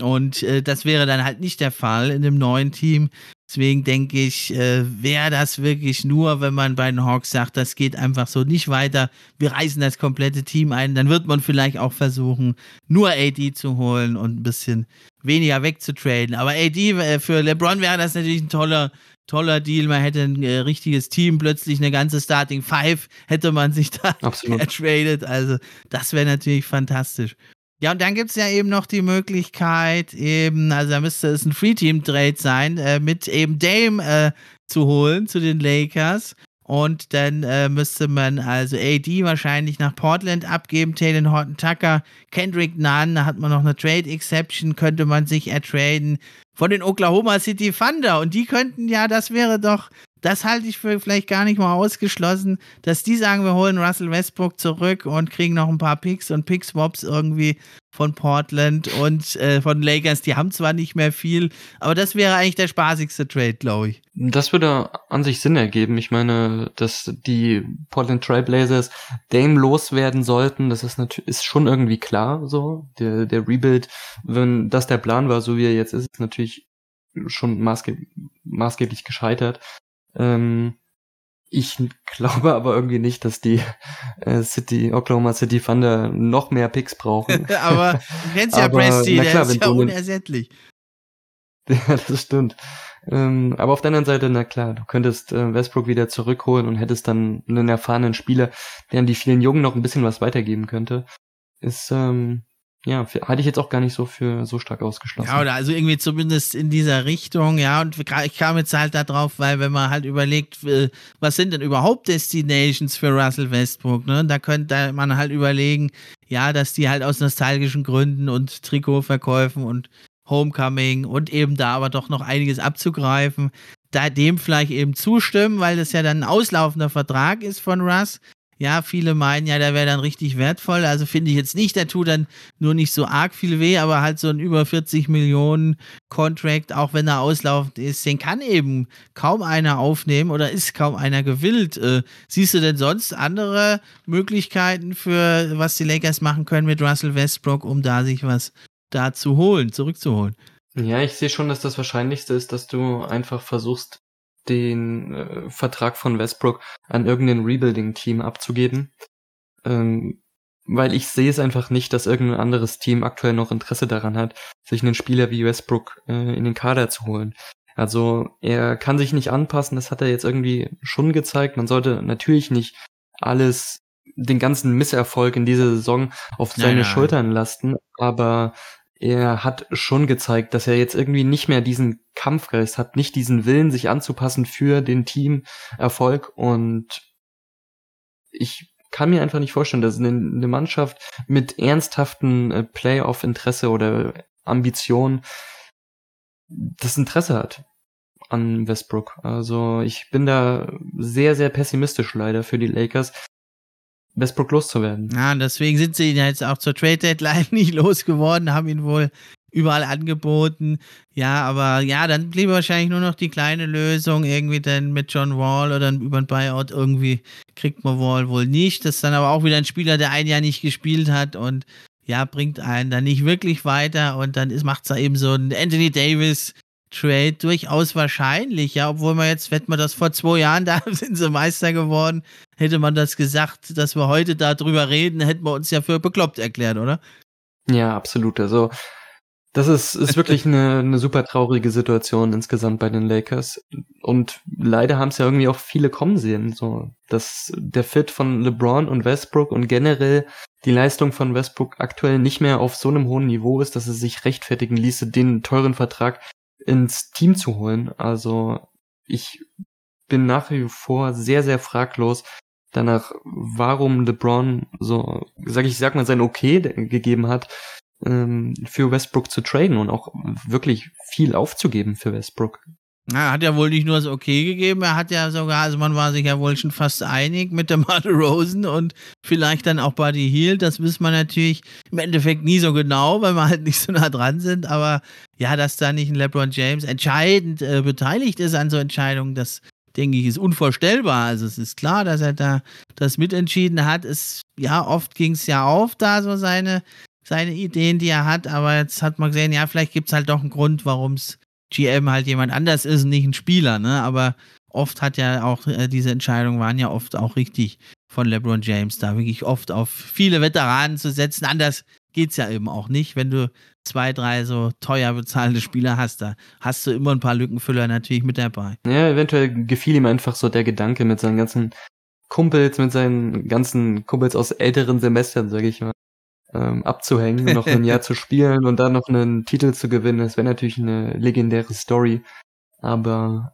A: Und äh, das wäre dann halt nicht der Fall in dem neuen Team. Deswegen denke ich, äh, wäre das wirklich nur, wenn man bei den Hawks sagt, das geht einfach so nicht weiter, wir reißen das komplette Team ein, dann wird man vielleicht auch versuchen, nur AD zu holen und ein bisschen weniger wegzutraden. Aber AD, äh, für LeBron wäre das natürlich ein toller, toller Deal. Man hätte ein äh, richtiges Team, plötzlich eine ganze Starting Five hätte man sich da ertradet. Also das wäre natürlich fantastisch. Ja, und dann gibt es ja eben noch die Möglichkeit, eben, also da müsste es ein Free-Team-Trade sein, äh, mit eben Dame äh, zu holen zu den Lakers. Und dann äh, müsste man also AD wahrscheinlich nach Portland abgeben, Taylor Horton Tucker, Kendrick Nunn, da hat man noch eine Trade Exception, könnte man sich ertraden von den Oklahoma City Thunder. Und die könnten ja, das wäre doch das halte ich für vielleicht gar nicht mal ausgeschlossen, dass die sagen, wir holen Russell Westbrook zurück und kriegen noch ein paar Picks und Pick-Swaps irgendwie von Portland und äh, von Lakers. Die haben zwar nicht mehr viel, aber das wäre eigentlich der spaßigste Trade, glaube ich.
B: Das würde an sich Sinn ergeben. Ich meine, dass die Portland Trailblazers Dame loswerden sollten, das ist natürlich ist schon irgendwie klar so. Der, der Rebuild, wenn das der Plan war, so wie er jetzt ist, ist natürlich schon maßgeb maßgeblich gescheitert. Ähm, ich glaube aber irgendwie nicht, dass die äh, City, Oklahoma City Thunder noch mehr Picks brauchen.
A: aber du kennst ja Presti, der ist ja unersättlich.
B: ja, das stimmt. Ähm, aber auf der anderen Seite, na klar, du könntest äh, Westbrook wieder zurückholen und hättest dann einen erfahrenen Spieler, der an die vielen Jungen noch ein bisschen was weitergeben könnte. Ist, ähm, ja, hatte ich jetzt auch gar nicht so für so stark ausgeschlossen.
A: Ja, oder also irgendwie zumindest in dieser Richtung, ja. Und ich kam jetzt halt da drauf, weil wenn man halt überlegt, äh, was sind denn überhaupt Destinations für Russell Westbrook, ne? Da könnte man halt überlegen, ja, dass die halt aus nostalgischen Gründen und Trikotverkäufen und Homecoming und eben da aber doch noch einiges abzugreifen, da dem vielleicht eben zustimmen, weil das ja dann ein auslaufender Vertrag ist von Russ ja, viele meinen ja, der wäre dann richtig wertvoll. Also finde ich jetzt nicht, der tut dann nur nicht so arg viel weh, aber halt so ein über 40 Millionen Contract, auch wenn er auslaufend ist, den kann eben kaum einer aufnehmen oder ist kaum einer gewillt. Äh, siehst du denn sonst andere Möglichkeiten für, was die Lakers machen können mit Russell Westbrook, um da sich was da zu holen, zurückzuholen?
B: Ja, ich sehe schon, dass das Wahrscheinlichste ist, dass du einfach versuchst, den äh, Vertrag von Westbrook an irgendein Rebuilding-Team abzugeben. Ähm, weil ich sehe es einfach nicht, dass irgendein anderes Team aktuell noch Interesse daran hat, sich einen Spieler wie Westbrook äh, in den Kader zu holen. Also er kann sich nicht anpassen, das hat er jetzt irgendwie schon gezeigt. Man sollte natürlich nicht alles, den ganzen Misserfolg in dieser Saison auf seine nein, nein. Schultern lasten, aber er hat schon gezeigt, dass er jetzt irgendwie nicht mehr diesen Kampfgeist hat, nicht diesen Willen, sich anzupassen für den Teamerfolg und ich kann mir einfach nicht vorstellen, dass eine, Mannschaft mit ernsthaften äh, Playoff-Interesse oder Ambition das Interesse hat an Westbrook. Also ich bin da sehr, sehr pessimistisch leider für die Lakers. Westbrook loszuwerden.
A: Ja, deswegen sind sie ihn jetzt auch zur Trade Deadline nicht losgeworden, haben ihn wohl überall angeboten. Ja, aber ja, dann blieb wahrscheinlich nur noch die kleine Lösung, irgendwie dann mit John Wall oder über ein Buyout irgendwie kriegt man Wall wohl nicht. Das ist dann aber auch wieder ein Spieler, der ein Jahr nicht gespielt hat und ja, bringt einen dann nicht wirklich weiter und dann macht es da eben so ein Anthony Davis Trade durchaus wahrscheinlich, ja, obwohl man jetzt, hätte man das vor zwei Jahren, da sind sie Meister geworden, hätte man das gesagt, dass wir heute darüber reden, hätten wir uns ja für bekloppt erklärt, oder?
B: Ja, absolut. Also, das ist, ist wirklich eine, eine super traurige Situation insgesamt bei den Lakers. Und leider haben es ja irgendwie auch viele kommen sehen. So, dass der Fit von LeBron und Westbrook und generell die Leistung von Westbrook aktuell nicht mehr auf so einem hohen Niveau ist, dass es sich rechtfertigen ließe, den teuren Vertrag ins Team zu holen. Also ich bin nach wie vor sehr, sehr fraglos danach, warum LeBron so, sag ich, sag mal, sein Okay gegeben hat, ähm, für Westbrook zu traden und auch wirklich viel aufzugeben für Westbrook.
A: Er hat ja wohl nicht nur das Okay gegeben, er hat ja sogar, also man war sich ja wohl schon fast einig mit dem Martin Rosen und vielleicht dann auch Buddy Hield. Das wissen wir natürlich im Endeffekt nie so genau, weil wir halt nicht so nah dran sind. Aber ja, dass da nicht ein LeBron James entscheidend äh, beteiligt ist an so Entscheidungen, das denke ich, ist unvorstellbar. Also es ist klar, dass er da das mitentschieden hat. Es, ja, oft ging es ja auf, da so seine, seine Ideen, die er hat. Aber jetzt hat man gesehen, ja, vielleicht gibt es halt doch einen Grund, warum es GM halt jemand anders ist und nicht ein Spieler, ne? Aber oft hat ja auch äh, diese Entscheidungen waren ja oft auch richtig von LeBron James, da wirklich oft auf viele Veteranen zu setzen. Anders geht's ja eben auch nicht, wenn du zwei, drei so teuer bezahlende Spieler hast, da hast du immer ein paar Lückenfüller natürlich mit dabei.
B: Ja, eventuell gefiel ihm einfach so der Gedanke mit seinen ganzen Kumpels, mit seinen ganzen Kumpels aus älteren Semestern, sage ich mal ähm, abzuhängen, noch ein Jahr zu spielen und dann noch einen Titel zu gewinnen. Das wäre natürlich eine legendäre Story. Aber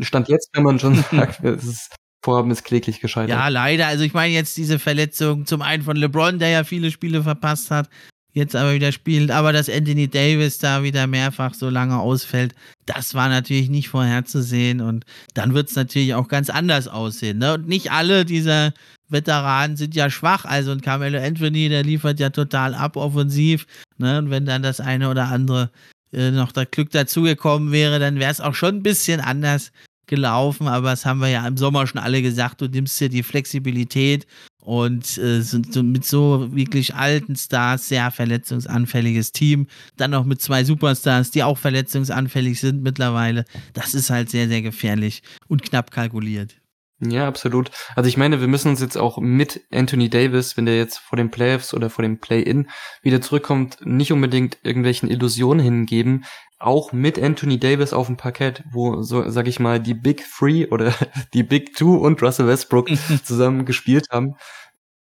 B: Stand jetzt, wenn man schon sagt, es ist Vorhaben ist kläglich gescheitert.
A: Ja, leider. Also ich meine jetzt diese Verletzung zum einen von LeBron, der ja viele Spiele verpasst hat, jetzt aber wieder spielt, aber dass Anthony Davis da wieder mehrfach so lange ausfällt, das war natürlich nicht vorherzusehen und dann wird es natürlich auch ganz anders aussehen. Ne? Und nicht alle dieser Veteranen sind ja schwach. Also ein Carmelo Anthony, der liefert ja total ab offensiv. Ne? Und wenn dann das eine oder andere äh, noch das Glück dazugekommen wäre, dann wäre es auch schon ein bisschen anders gelaufen. Aber das haben wir ja im Sommer schon alle gesagt. Du nimmst dir die Flexibilität und äh, sind mit so wirklich alten Stars sehr verletzungsanfälliges Team. Dann noch mit zwei Superstars, die auch verletzungsanfällig sind mittlerweile. Das ist halt sehr, sehr gefährlich und knapp kalkuliert.
B: Ja, absolut. Also ich meine, wir müssen uns jetzt auch mit Anthony Davis, wenn der jetzt vor den Playoffs oder vor dem Play-In wieder zurückkommt, nicht unbedingt irgendwelchen Illusionen hingeben. Auch mit Anthony Davis auf dem Parkett, wo so, sag ich mal, die Big Three oder die Big Two und Russell Westbrook zusammen gespielt haben,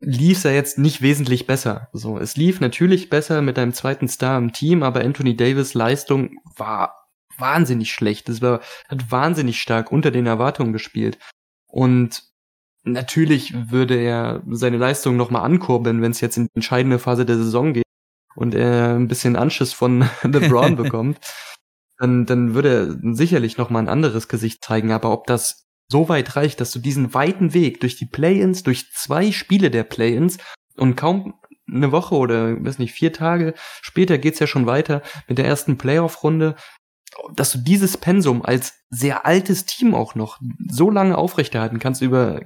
B: lief er jetzt nicht wesentlich besser. So, es lief natürlich besser mit einem zweiten Star im Team, aber Anthony Davis Leistung war wahnsinnig schlecht. Es war, hat wahnsinnig stark unter den Erwartungen gespielt. Und natürlich würde er seine Leistung nochmal ankurbeln, wenn es jetzt in die entscheidende Phase der Saison geht und er ein bisschen Anschiss von LeBron bekommt. Dann, dann würde er sicherlich nochmal ein anderes Gesicht zeigen. Aber ob das so weit reicht, dass du diesen weiten Weg durch die Play-ins, durch zwei Spiele der Play-ins und kaum eine Woche oder weiß nicht, vier Tage später geht's ja schon weiter mit der ersten Playoff-Runde, dass du dieses Pensum als sehr altes Team auch noch so lange aufrechterhalten kannst über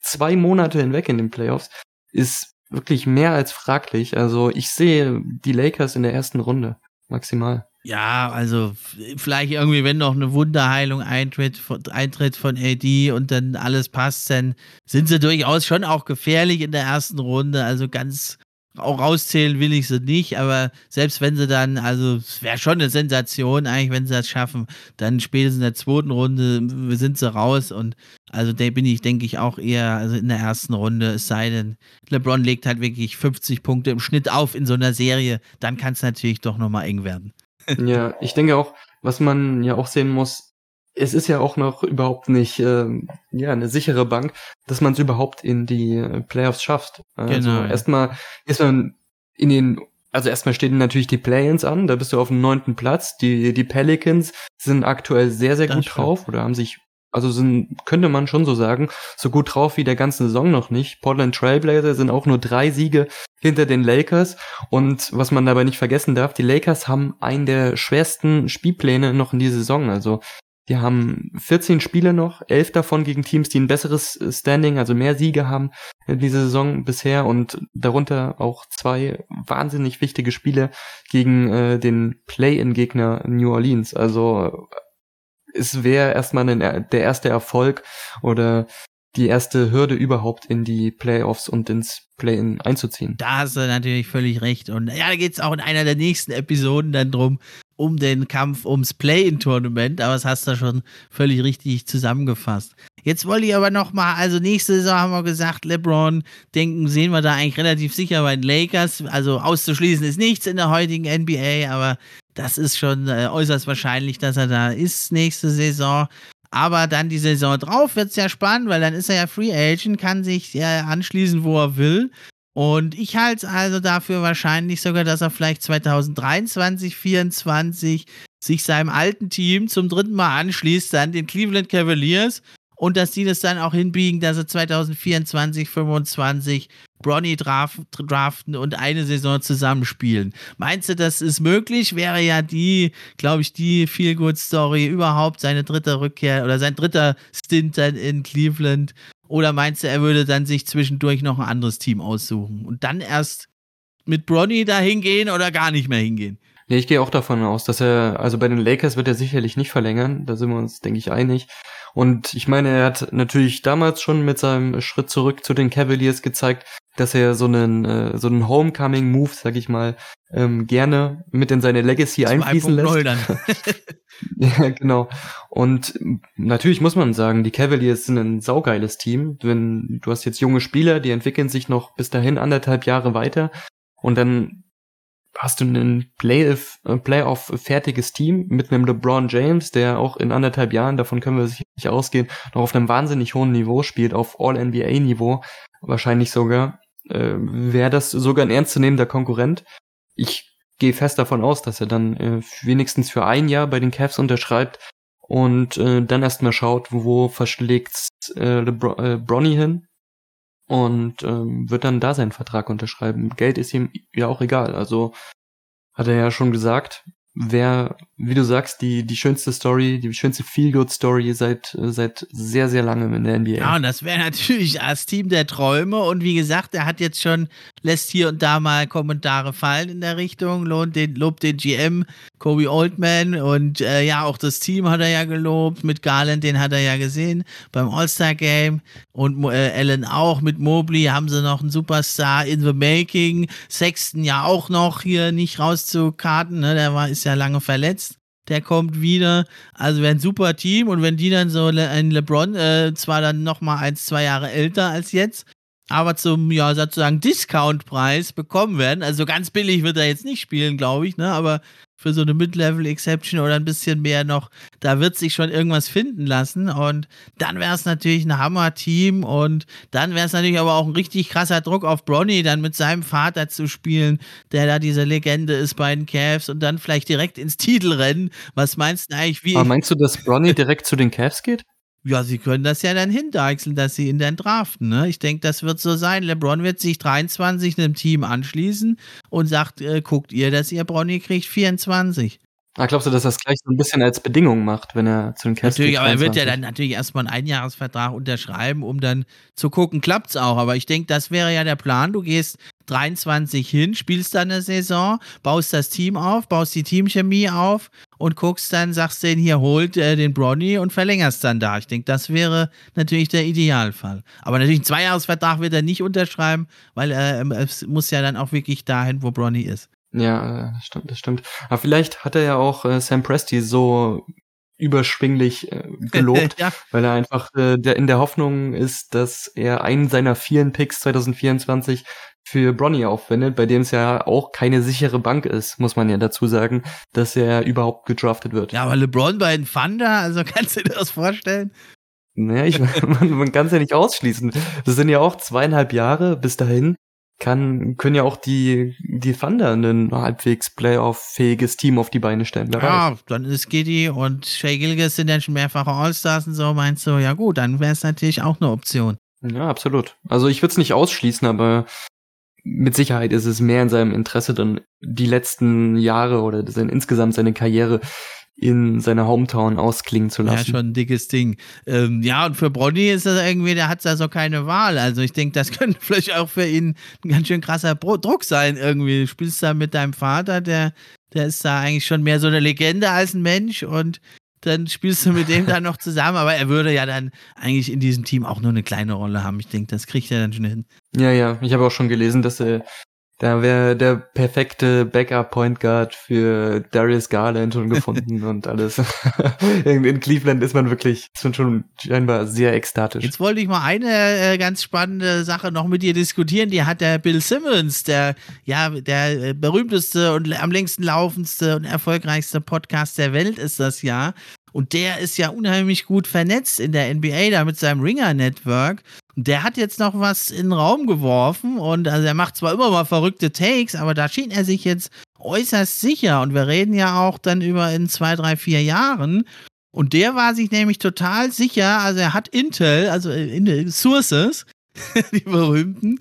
B: zwei Monate hinweg in den Playoffs, ist wirklich mehr als fraglich. Also ich sehe die Lakers in der ersten Runde maximal.
A: Ja, also vielleicht irgendwie, wenn noch eine Wunderheilung eintritt, eintritt von AD und dann alles passt, dann sind sie durchaus schon auch gefährlich in der ersten Runde. Also ganz auch rauszählen will ich sie nicht, aber selbst wenn sie dann, also es wäre schon eine Sensation eigentlich, wenn sie das schaffen, dann spätestens in der zweiten Runde sind sie raus und also da bin ich, denke ich, auch eher also in der ersten Runde, es sei denn, LeBron legt halt wirklich 50 Punkte im Schnitt auf in so einer Serie, dann kann es natürlich doch nochmal eng werden.
B: Ja, ich denke auch, was man ja auch sehen muss, es ist ja auch noch überhaupt nicht äh, ja eine sichere Bank, dass man es überhaupt in die Playoffs schafft. Also genau. erstmal ist man in den also erstmal stehen natürlich die Play-ins an, da bist du auf dem neunten Platz. Die, die Pelicans sind aktuell sehr, sehr das gut stimmt. drauf oder haben sich also sind, könnte man schon so sagen, so gut drauf wie der ganze Saison noch nicht. Portland Trailblazer sind auch nur drei Siege hinter den Lakers. Und was man dabei nicht vergessen darf, die Lakers haben einen der schwersten Spielpläne noch in dieser Saison. Also die haben 14 Spiele noch, elf davon gegen Teams, die ein besseres Standing, also mehr Siege haben in dieser Saison bisher und darunter auch zwei wahnsinnig wichtige Spiele gegen äh, den Play-in-Gegner New Orleans. Also es wäre erstmal ein, der erste Erfolg oder die erste Hürde überhaupt in die Playoffs und ins Play-in einzuziehen.
A: Da hast du natürlich völlig recht. Und ja, da geht es auch in einer der nächsten Episoden dann drum, um den Kampf ums Play-in-Tournament. Aber das hast du schon völlig richtig zusammengefasst. Jetzt wollte ich aber noch mal, also nächste Saison haben wir gesagt, LeBron, denken, sehen wir da eigentlich relativ sicher bei den Lakers. Also auszuschließen ist nichts in der heutigen NBA, aber das ist schon äh, äußerst wahrscheinlich, dass er da ist nächste Saison. Aber dann die Saison drauf wird es ja spannend, weil dann ist er ja Free Agent, kann sich äh, anschließen, wo er will. Und ich halte es also dafür wahrscheinlich sogar, dass er vielleicht 2023, 2024 sich seinem alten Team zum dritten Mal anschließt, dann den Cleveland Cavaliers und dass die das dann auch hinbiegen, dass sie 2024, 2025 Bronny draften und eine Saison zusammenspielen. Meinst du, das ist möglich? Wäre ja die, glaube ich, die Feel-Good-Story überhaupt, seine dritte Rückkehr oder sein dritter Stint dann in Cleveland? Oder meinst du, er würde dann sich zwischendurch noch ein anderes Team aussuchen und dann erst mit Bronny da hingehen oder gar nicht mehr hingehen?
B: Ja, ich gehe auch davon aus, dass er, also bei den Lakers wird er sicherlich nicht verlängern, da sind wir uns, denke ich, einig. Und ich meine, er hat natürlich damals schon mit seinem Schritt zurück zu den Cavaliers gezeigt, dass er so einen, äh, so einen Homecoming-Move, sag ich mal, ähm, gerne mit in seine Legacy einfließen lässt. Dann. ja, genau. Und natürlich muss man sagen, die Cavaliers sind ein saugeiles Team. Wenn du hast jetzt junge Spieler, die entwickeln sich noch bis dahin anderthalb Jahre weiter und dann hast du ein Playoff, äh, Playoff fertiges Team mit einem LeBron James, der auch in anderthalb Jahren, davon können wir sicherlich ausgehen, noch auf einem wahnsinnig hohen Niveau spielt, auf All-NBA-Niveau wahrscheinlich sogar, äh, wäre das sogar ein ernstzunehmender Konkurrent. Ich gehe fest davon aus, dass er dann äh, wenigstens für ein Jahr bei den Cavs unterschreibt und äh, dann erstmal schaut, wo, verschlägt äh, LeBron, äh, Bronny hin und ähm, wird dann da seinen Vertrag unterschreiben. Geld ist ihm ja auch egal. Also hat er ja schon gesagt, wäre, wie du sagst, die, die schönste Story, die schönste Feel-Good-Story seit, seit sehr, sehr langem in der NBA.
A: Ja, und das wäre natürlich als Team der Träume. Und wie gesagt, er hat jetzt schon, lässt hier und da mal Kommentare fallen in der Richtung, lohnt den, lobt den GM, Kobe Oldman. Und äh, ja, auch das Team hat er ja gelobt. Mit Garland, den hat er ja gesehen beim All-Star-Game. Und äh, Allen auch. Mit Mobley haben sie noch einen Superstar in the Making. Sexton ja auch noch hier nicht rauszukarten. Ne? Der war, ist ja lange verletzt. Der kommt wieder. Also wäre ein super Team. Und wenn die dann so ein LeBron, äh, zwar dann nochmal ein, zwei Jahre älter als jetzt, aber zum, ja, sozusagen Discount-Preis bekommen werden. Also ganz billig wird er jetzt nicht spielen, glaube ich, ne? Aber für so eine Mid-Level-Exception oder ein bisschen mehr noch, da wird sich schon irgendwas finden lassen. Und dann wäre es natürlich ein Hammer-Team und dann wäre es natürlich aber auch ein richtig krasser Druck auf Bronny, dann mit seinem Vater zu spielen, der da diese Legende ist bei den Cavs und dann vielleicht direkt ins Titelrennen. Was meinst du eigentlich, wie.
B: Aber meinst du, dass Bronny direkt zu den Cavs geht?
A: Ja, sie können das ja dann hindeichseln, dass sie ihn dann draften. Ne? Ich denke, das wird so sein. LeBron wird sich 23 einem Team anschließen und sagt, äh, guckt ihr, dass ihr Bronny kriegt 24.
B: Ah, glaubst du, dass das gleich so ein bisschen als Bedingung macht, wenn er zu den Cavs
A: Natürlich, aber er wird ja dann natürlich erstmal einen Einjahresvertrag unterschreiben, um dann zu gucken, klappt es auch. Aber ich denke, das wäre ja der Plan. Du gehst 23 hin, spielst dann eine Saison, baust das Team auf, baust die Teamchemie auf und guckst dann, sagst den hier, holt äh, den Bronny und verlängerst dann da. Ich denke, das wäre natürlich der Idealfall. Aber natürlich einen Zweijahresvertrag wird er nicht unterschreiben, weil äh, es muss ja dann auch wirklich dahin, wo Bronny ist.
B: Ja, äh, das stimmt, das stimmt. Aber vielleicht hat er ja auch äh, Sam Presti so überschwinglich äh, gelobt, ja. weil er einfach äh, der, in der Hoffnung ist, dass er einen seiner vielen Picks 2024 für Bronny aufwendet, bei dem es ja auch keine sichere Bank ist, muss man ja dazu sagen, dass er überhaupt gedraftet wird.
A: Ja, aber LeBron bei den Thunder, also kannst du dir das vorstellen?
B: Naja, ich, man, man kann es ja nicht ausschließen. Das sind ja auch zweieinhalb Jahre bis dahin. kann, können ja auch die, die Thunder ein halbwegs Playoff-fähiges Team auf die Beine stellen.
A: Ja, weiß. dann ist Giddy und Shay Gilgis sind ja schon mehrfache All-Stars und so, meinst du, ja gut, dann wäre es natürlich auch eine Option.
B: Ja, absolut. Also ich würde es nicht ausschließen, aber mit Sicherheit ist es mehr in seinem Interesse, dann die letzten Jahre oder sein, insgesamt seine Karriere in seiner Hometown ausklingen zu lassen.
A: Ja, schon ein dickes Ding. Ähm, ja, und für Bronny ist das irgendwie, der hat da so keine Wahl. Also ich denke, das könnte vielleicht auch für ihn ein ganz schön krasser Druck sein irgendwie. Du spielst da mit deinem Vater, der, der ist da eigentlich schon mehr so eine Legende als ein Mensch und dann spielst du mit dem dann noch zusammen, aber er würde ja dann eigentlich in diesem Team auch nur eine kleine Rolle haben. Ich denke, das kriegt er dann schon hin.
B: Ja, ja, ich habe auch schon gelesen, dass er da wäre der perfekte Backup-Point Guard für Darius Garland schon gefunden und alles. In Cleveland ist man wirklich, ist man schon scheinbar sehr ekstatisch.
A: Jetzt wollte ich mal eine äh, ganz spannende Sache noch mit dir diskutieren. Die hat der Bill Simmons, der, ja, der äh, berühmteste und am längsten laufendste und erfolgreichste Podcast der Welt ist das ja. Und der ist ja unheimlich gut vernetzt in der NBA, da mit seinem Ringer-Network. Der hat jetzt noch was in den Raum geworfen und also er macht zwar immer mal verrückte Takes, aber da schien er sich jetzt äußerst sicher. Und wir reden ja auch dann über in zwei, drei, vier Jahren. Und der war sich nämlich total sicher, also er hat Intel, also in Sources, die berühmten,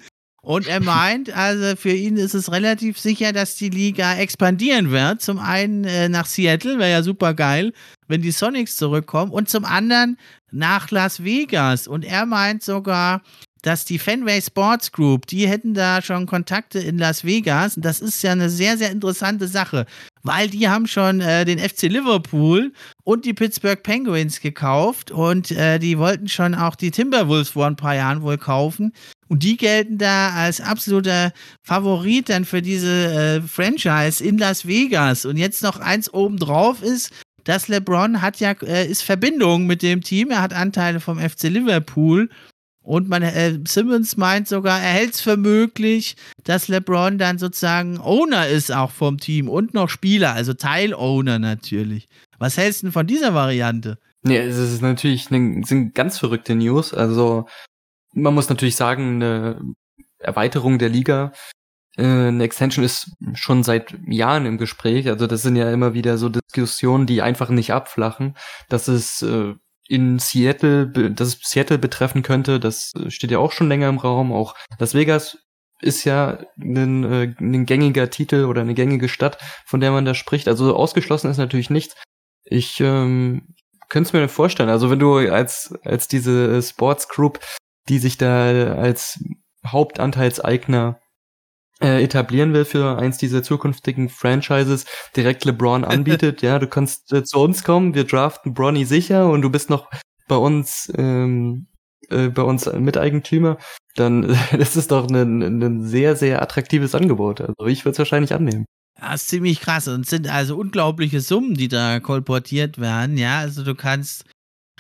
A: und er meint, also für ihn ist es relativ sicher, dass die Liga expandieren wird. Zum einen äh, nach Seattle, wäre ja super geil, wenn die Sonics zurückkommen. Und zum anderen nach Las Vegas. Und er meint sogar, dass die Fenway Sports Group, die hätten da schon Kontakte in Las Vegas. Und das ist ja eine sehr, sehr interessante Sache, weil die haben schon äh, den FC Liverpool und die Pittsburgh Penguins gekauft und äh, die wollten schon auch die Timberwolves vor ein paar Jahren wohl kaufen. Und die gelten da als absoluter Favorit dann für diese äh, Franchise in Las Vegas. Und jetzt noch eins obendrauf ist, dass LeBron hat ja, äh, ist Verbindung mit dem Team. Er hat Anteile vom FC Liverpool. Und man, äh, Simmons meint sogar, er hält es für möglich, dass LeBron dann sozusagen Owner ist auch vom Team und noch Spieler, also Teilowner natürlich. Was hältst du denn von dieser Variante?
B: Nee, es ist natürlich eine, sind ganz verrückte News. Also man muss natürlich sagen, eine Erweiterung der Liga, äh, eine Extension ist schon seit Jahren im Gespräch. Also das sind ja immer wieder so Diskussionen, die einfach nicht abflachen. Dass es äh, in Seattle, dass es Seattle betreffen könnte, das steht ja auch schon länger im Raum. Auch Las Vegas ist ja ein, äh, ein gängiger Titel oder eine gängige Stadt, von der man da spricht. Also ausgeschlossen ist natürlich nichts. Ich ähm, könnte es mir vorstellen. Also wenn du als als diese Sports Group die sich da als Hauptanteilseigner äh, etablieren will für eins dieser zukünftigen Franchises, direkt LeBron anbietet, ja, du kannst äh, zu uns kommen, wir draften Bronny sicher und du bist noch bei uns ähm, äh, bei uns Miteigentümer, dann das ist doch ein, ein sehr, sehr attraktives Angebot. Also ich würde es wahrscheinlich annehmen.
A: Ja, ist ziemlich krass und sind also unglaubliche Summen, die da kolportiert werden. Ja, also du kannst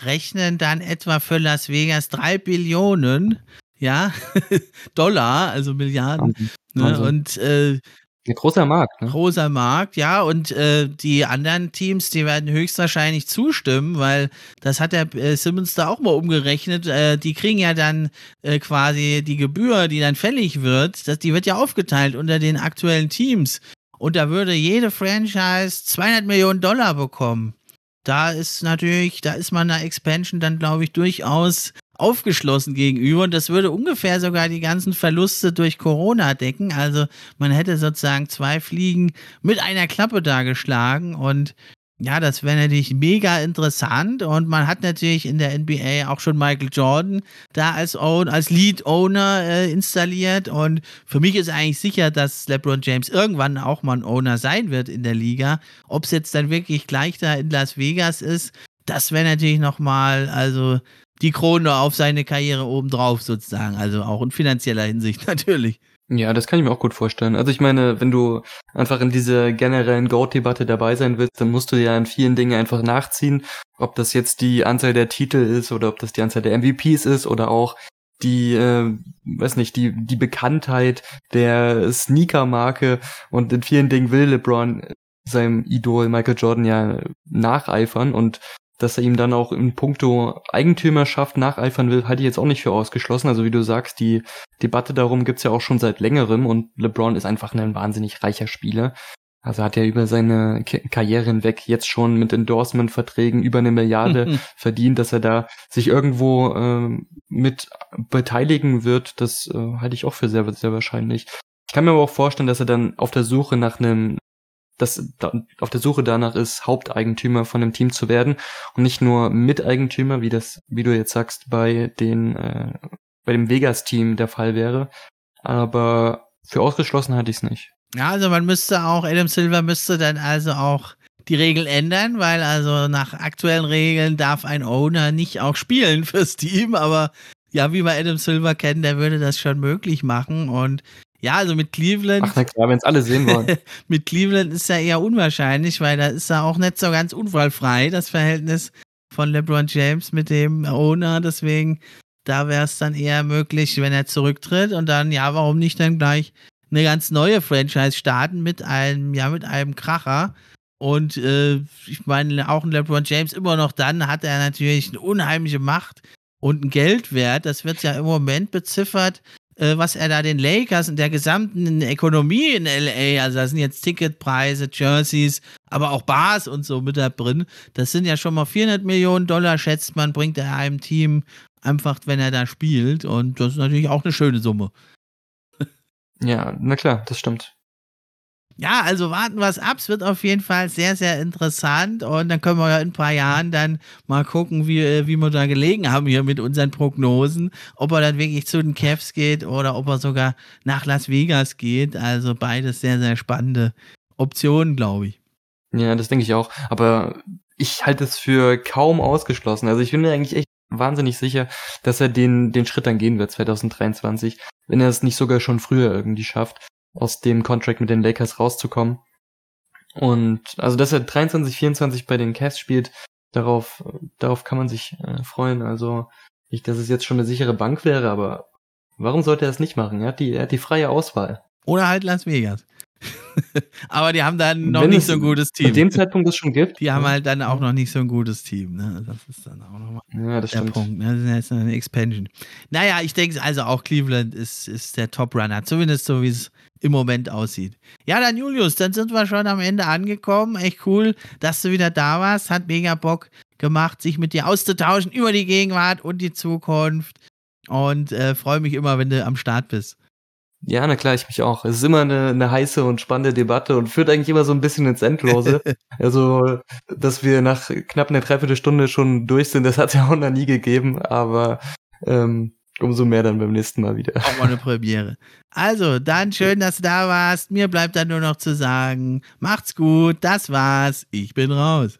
A: rechnen dann etwa für Las Vegas drei Billionen, ja, Dollar, also Milliarden. Ne? Also, und äh,
B: ein großer Markt.
A: Ne? Großer Markt, ja. Und äh, die anderen Teams, die werden höchstwahrscheinlich zustimmen, weil das hat der äh, Simmons da auch mal umgerechnet. Äh, die kriegen ja dann äh, quasi die Gebühr, die dann fällig wird, das, die wird ja aufgeteilt unter den aktuellen Teams. Und da würde jede Franchise 200 Millionen Dollar bekommen da ist natürlich, da ist man einer Expansion dann, glaube ich, durchaus aufgeschlossen gegenüber und das würde ungefähr sogar die ganzen Verluste durch Corona decken. Also man hätte sozusagen zwei Fliegen mit einer Klappe da geschlagen und ja, das wäre natürlich mega interessant und man hat natürlich in der NBA auch schon Michael Jordan da als, Own, als Lead-Owner äh, installiert und für mich ist eigentlich sicher, dass LeBron James irgendwann auch mal ein Owner sein wird in der Liga. Ob es jetzt dann wirklich gleich da in Las Vegas ist, das wäre natürlich nochmal, also die Krone auf seine Karriere obendrauf sozusagen, also auch in finanzieller Hinsicht natürlich.
B: Ja, das kann ich mir auch gut vorstellen. Also ich meine, wenn du einfach in dieser generellen Goat-Debatte dabei sein willst, dann musst du ja in vielen Dingen einfach nachziehen, ob das jetzt die Anzahl der Titel ist oder ob das die Anzahl der MVPs ist oder auch die, äh, weiß nicht, die, die Bekanntheit der Sneaker-Marke und in vielen Dingen will LeBron seinem Idol Michael Jordan ja nacheifern und dass er ihm dann auch in puncto Eigentümerschaft nacheifern will, halte ich jetzt auch nicht für ausgeschlossen. Also wie du sagst, die Debatte darum gibt's ja auch schon seit längerem und LeBron ist einfach ein wahnsinnig reicher Spieler. Also hat er über seine Karriere hinweg jetzt schon mit Endorsement-Verträgen über eine Milliarde verdient, dass er da sich irgendwo äh, mit beteiligen wird. Das äh, halte ich auch für sehr, sehr wahrscheinlich. Ich kann mir aber auch vorstellen, dass er dann auf der Suche nach einem das da, auf der Suche danach ist, Haupteigentümer von einem Team zu werden und nicht nur Miteigentümer, wie das, wie du jetzt sagst, bei den äh, bei dem Vegas-Team der Fall wäre. Aber für ausgeschlossen hatte ich es nicht.
A: Ja, also man müsste auch, Adam Silver müsste dann also auch die Regeln ändern, weil also nach aktuellen Regeln darf ein Owner nicht auch spielen fürs Team, aber ja, wie wir Adam Silver kennen, der würde das schon möglich machen und ja, also mit Cleveland.
B: Ach, na klar, wenn es alle sehen wollen.
A: mit Cleveland ist ja eher unwahrscheinlich, weil da ist er auch nicht so ganz unfallfrei, das Verhältnis von LeBron James mit dem Owner. Deswegen, da wäre es dann eher möglich, wenn er zurücktritt und dann, ja, warum nicht dann gleich eine ganz neue Franchise starten mit einem, ja, mit einem Kracher. Und äh, ich meine, auch ein LeBron James immer noch dann hat er natürlich eine unheimliche Macht und einen Geldwert. Das wird ja im Moment beziffert was er da den Lakers und der gesamten Ökonomie in LA, also da sind jetzt Ticketpreise, Jerseys, aber auch Bars und so mit da drin. Das sind ja schon mal 400 Millionen Dollar, schätzt man, bringt er einem Team einfach, wenn er da spielt. Und das ist natürlich auch eine schöne Summe.
B: Ja, na klar, das stimmt.
A: Ja, also warten wir es ab. Es wird auf jeden Fall sehr, sehr interessant. Und dann können wir ja in ein paar Jahren dann mal gucken, wie, wie wir da gelegen haben hier mit unseren Prognosen. Ob er dann wirklich zu den Cavs geht oder ob er sogar nach Las Vegas geht. Also beides sehr, sehr spannende Optionen, glaube ich.
B: Ja, das denke ich auch. Aber ich halte es für kaum ausgeschlossen. Also ich bin mir eigentlich echt wahnsinnig sicher, dass er den, den Schritt dann gehen wird 2023, wenn er es nicht sogar schon früher irgendwie schafft aus dem Contract mit den Lakers rauszukommen. Und also, dass er 23, 24 bei den Cavs spielt, darauf, darauf kann man sich äh, freuen. Also nicht, dass es jetzt schon eine sichere Bank wäre, aber warum sollte er es nicht machen? Er hat die, er hat die freie Auswahl.
A: Oder halt Las Vegas. aber die haben dann noch Wenn nicht so ein gutes Team. Zu
B: dem Zeitpunkt es schon gibt.
A: Die haben halt dann auch noch nicht so ein gutes Team. Ne? Das ist dann auch nochmal
B: ja, das der stimmt. Punkt.
A: Ne? Das ist eine Expansion. Naja, ich denke also auch Cleveland ist, ist der Top-Runner. Zumindest so, wie es im Moment aussieht. Ja, dann Julius, dann sind wir schon am Ende angekommen. Echt cool, dass du wieder da warst. Hat mega Bock gemacht, sich mit dir auszutauschen über die Gegenwart und die Zukunft. Und äh, freue mich immer, wenn du am Start bist.
B: Ja, na klar, ich mich auch. Es ist immer eine, eine heiße und spannende Debatte und führt eigentlich immer so ein bisschen ins Endlose. also, dass wir nach knapp einer Dreiviertelstunde schon durch sind, das hat es ja auch noch nie gegeben, aber ähm, umso mehr dann beim nächsten Mal wieder.
A: Auch mal eine Premiere. Also, dann schön, dass du da warst. Mir bleibt dann nur noch zu sagen, macht's gut, das war's, ich bin raus.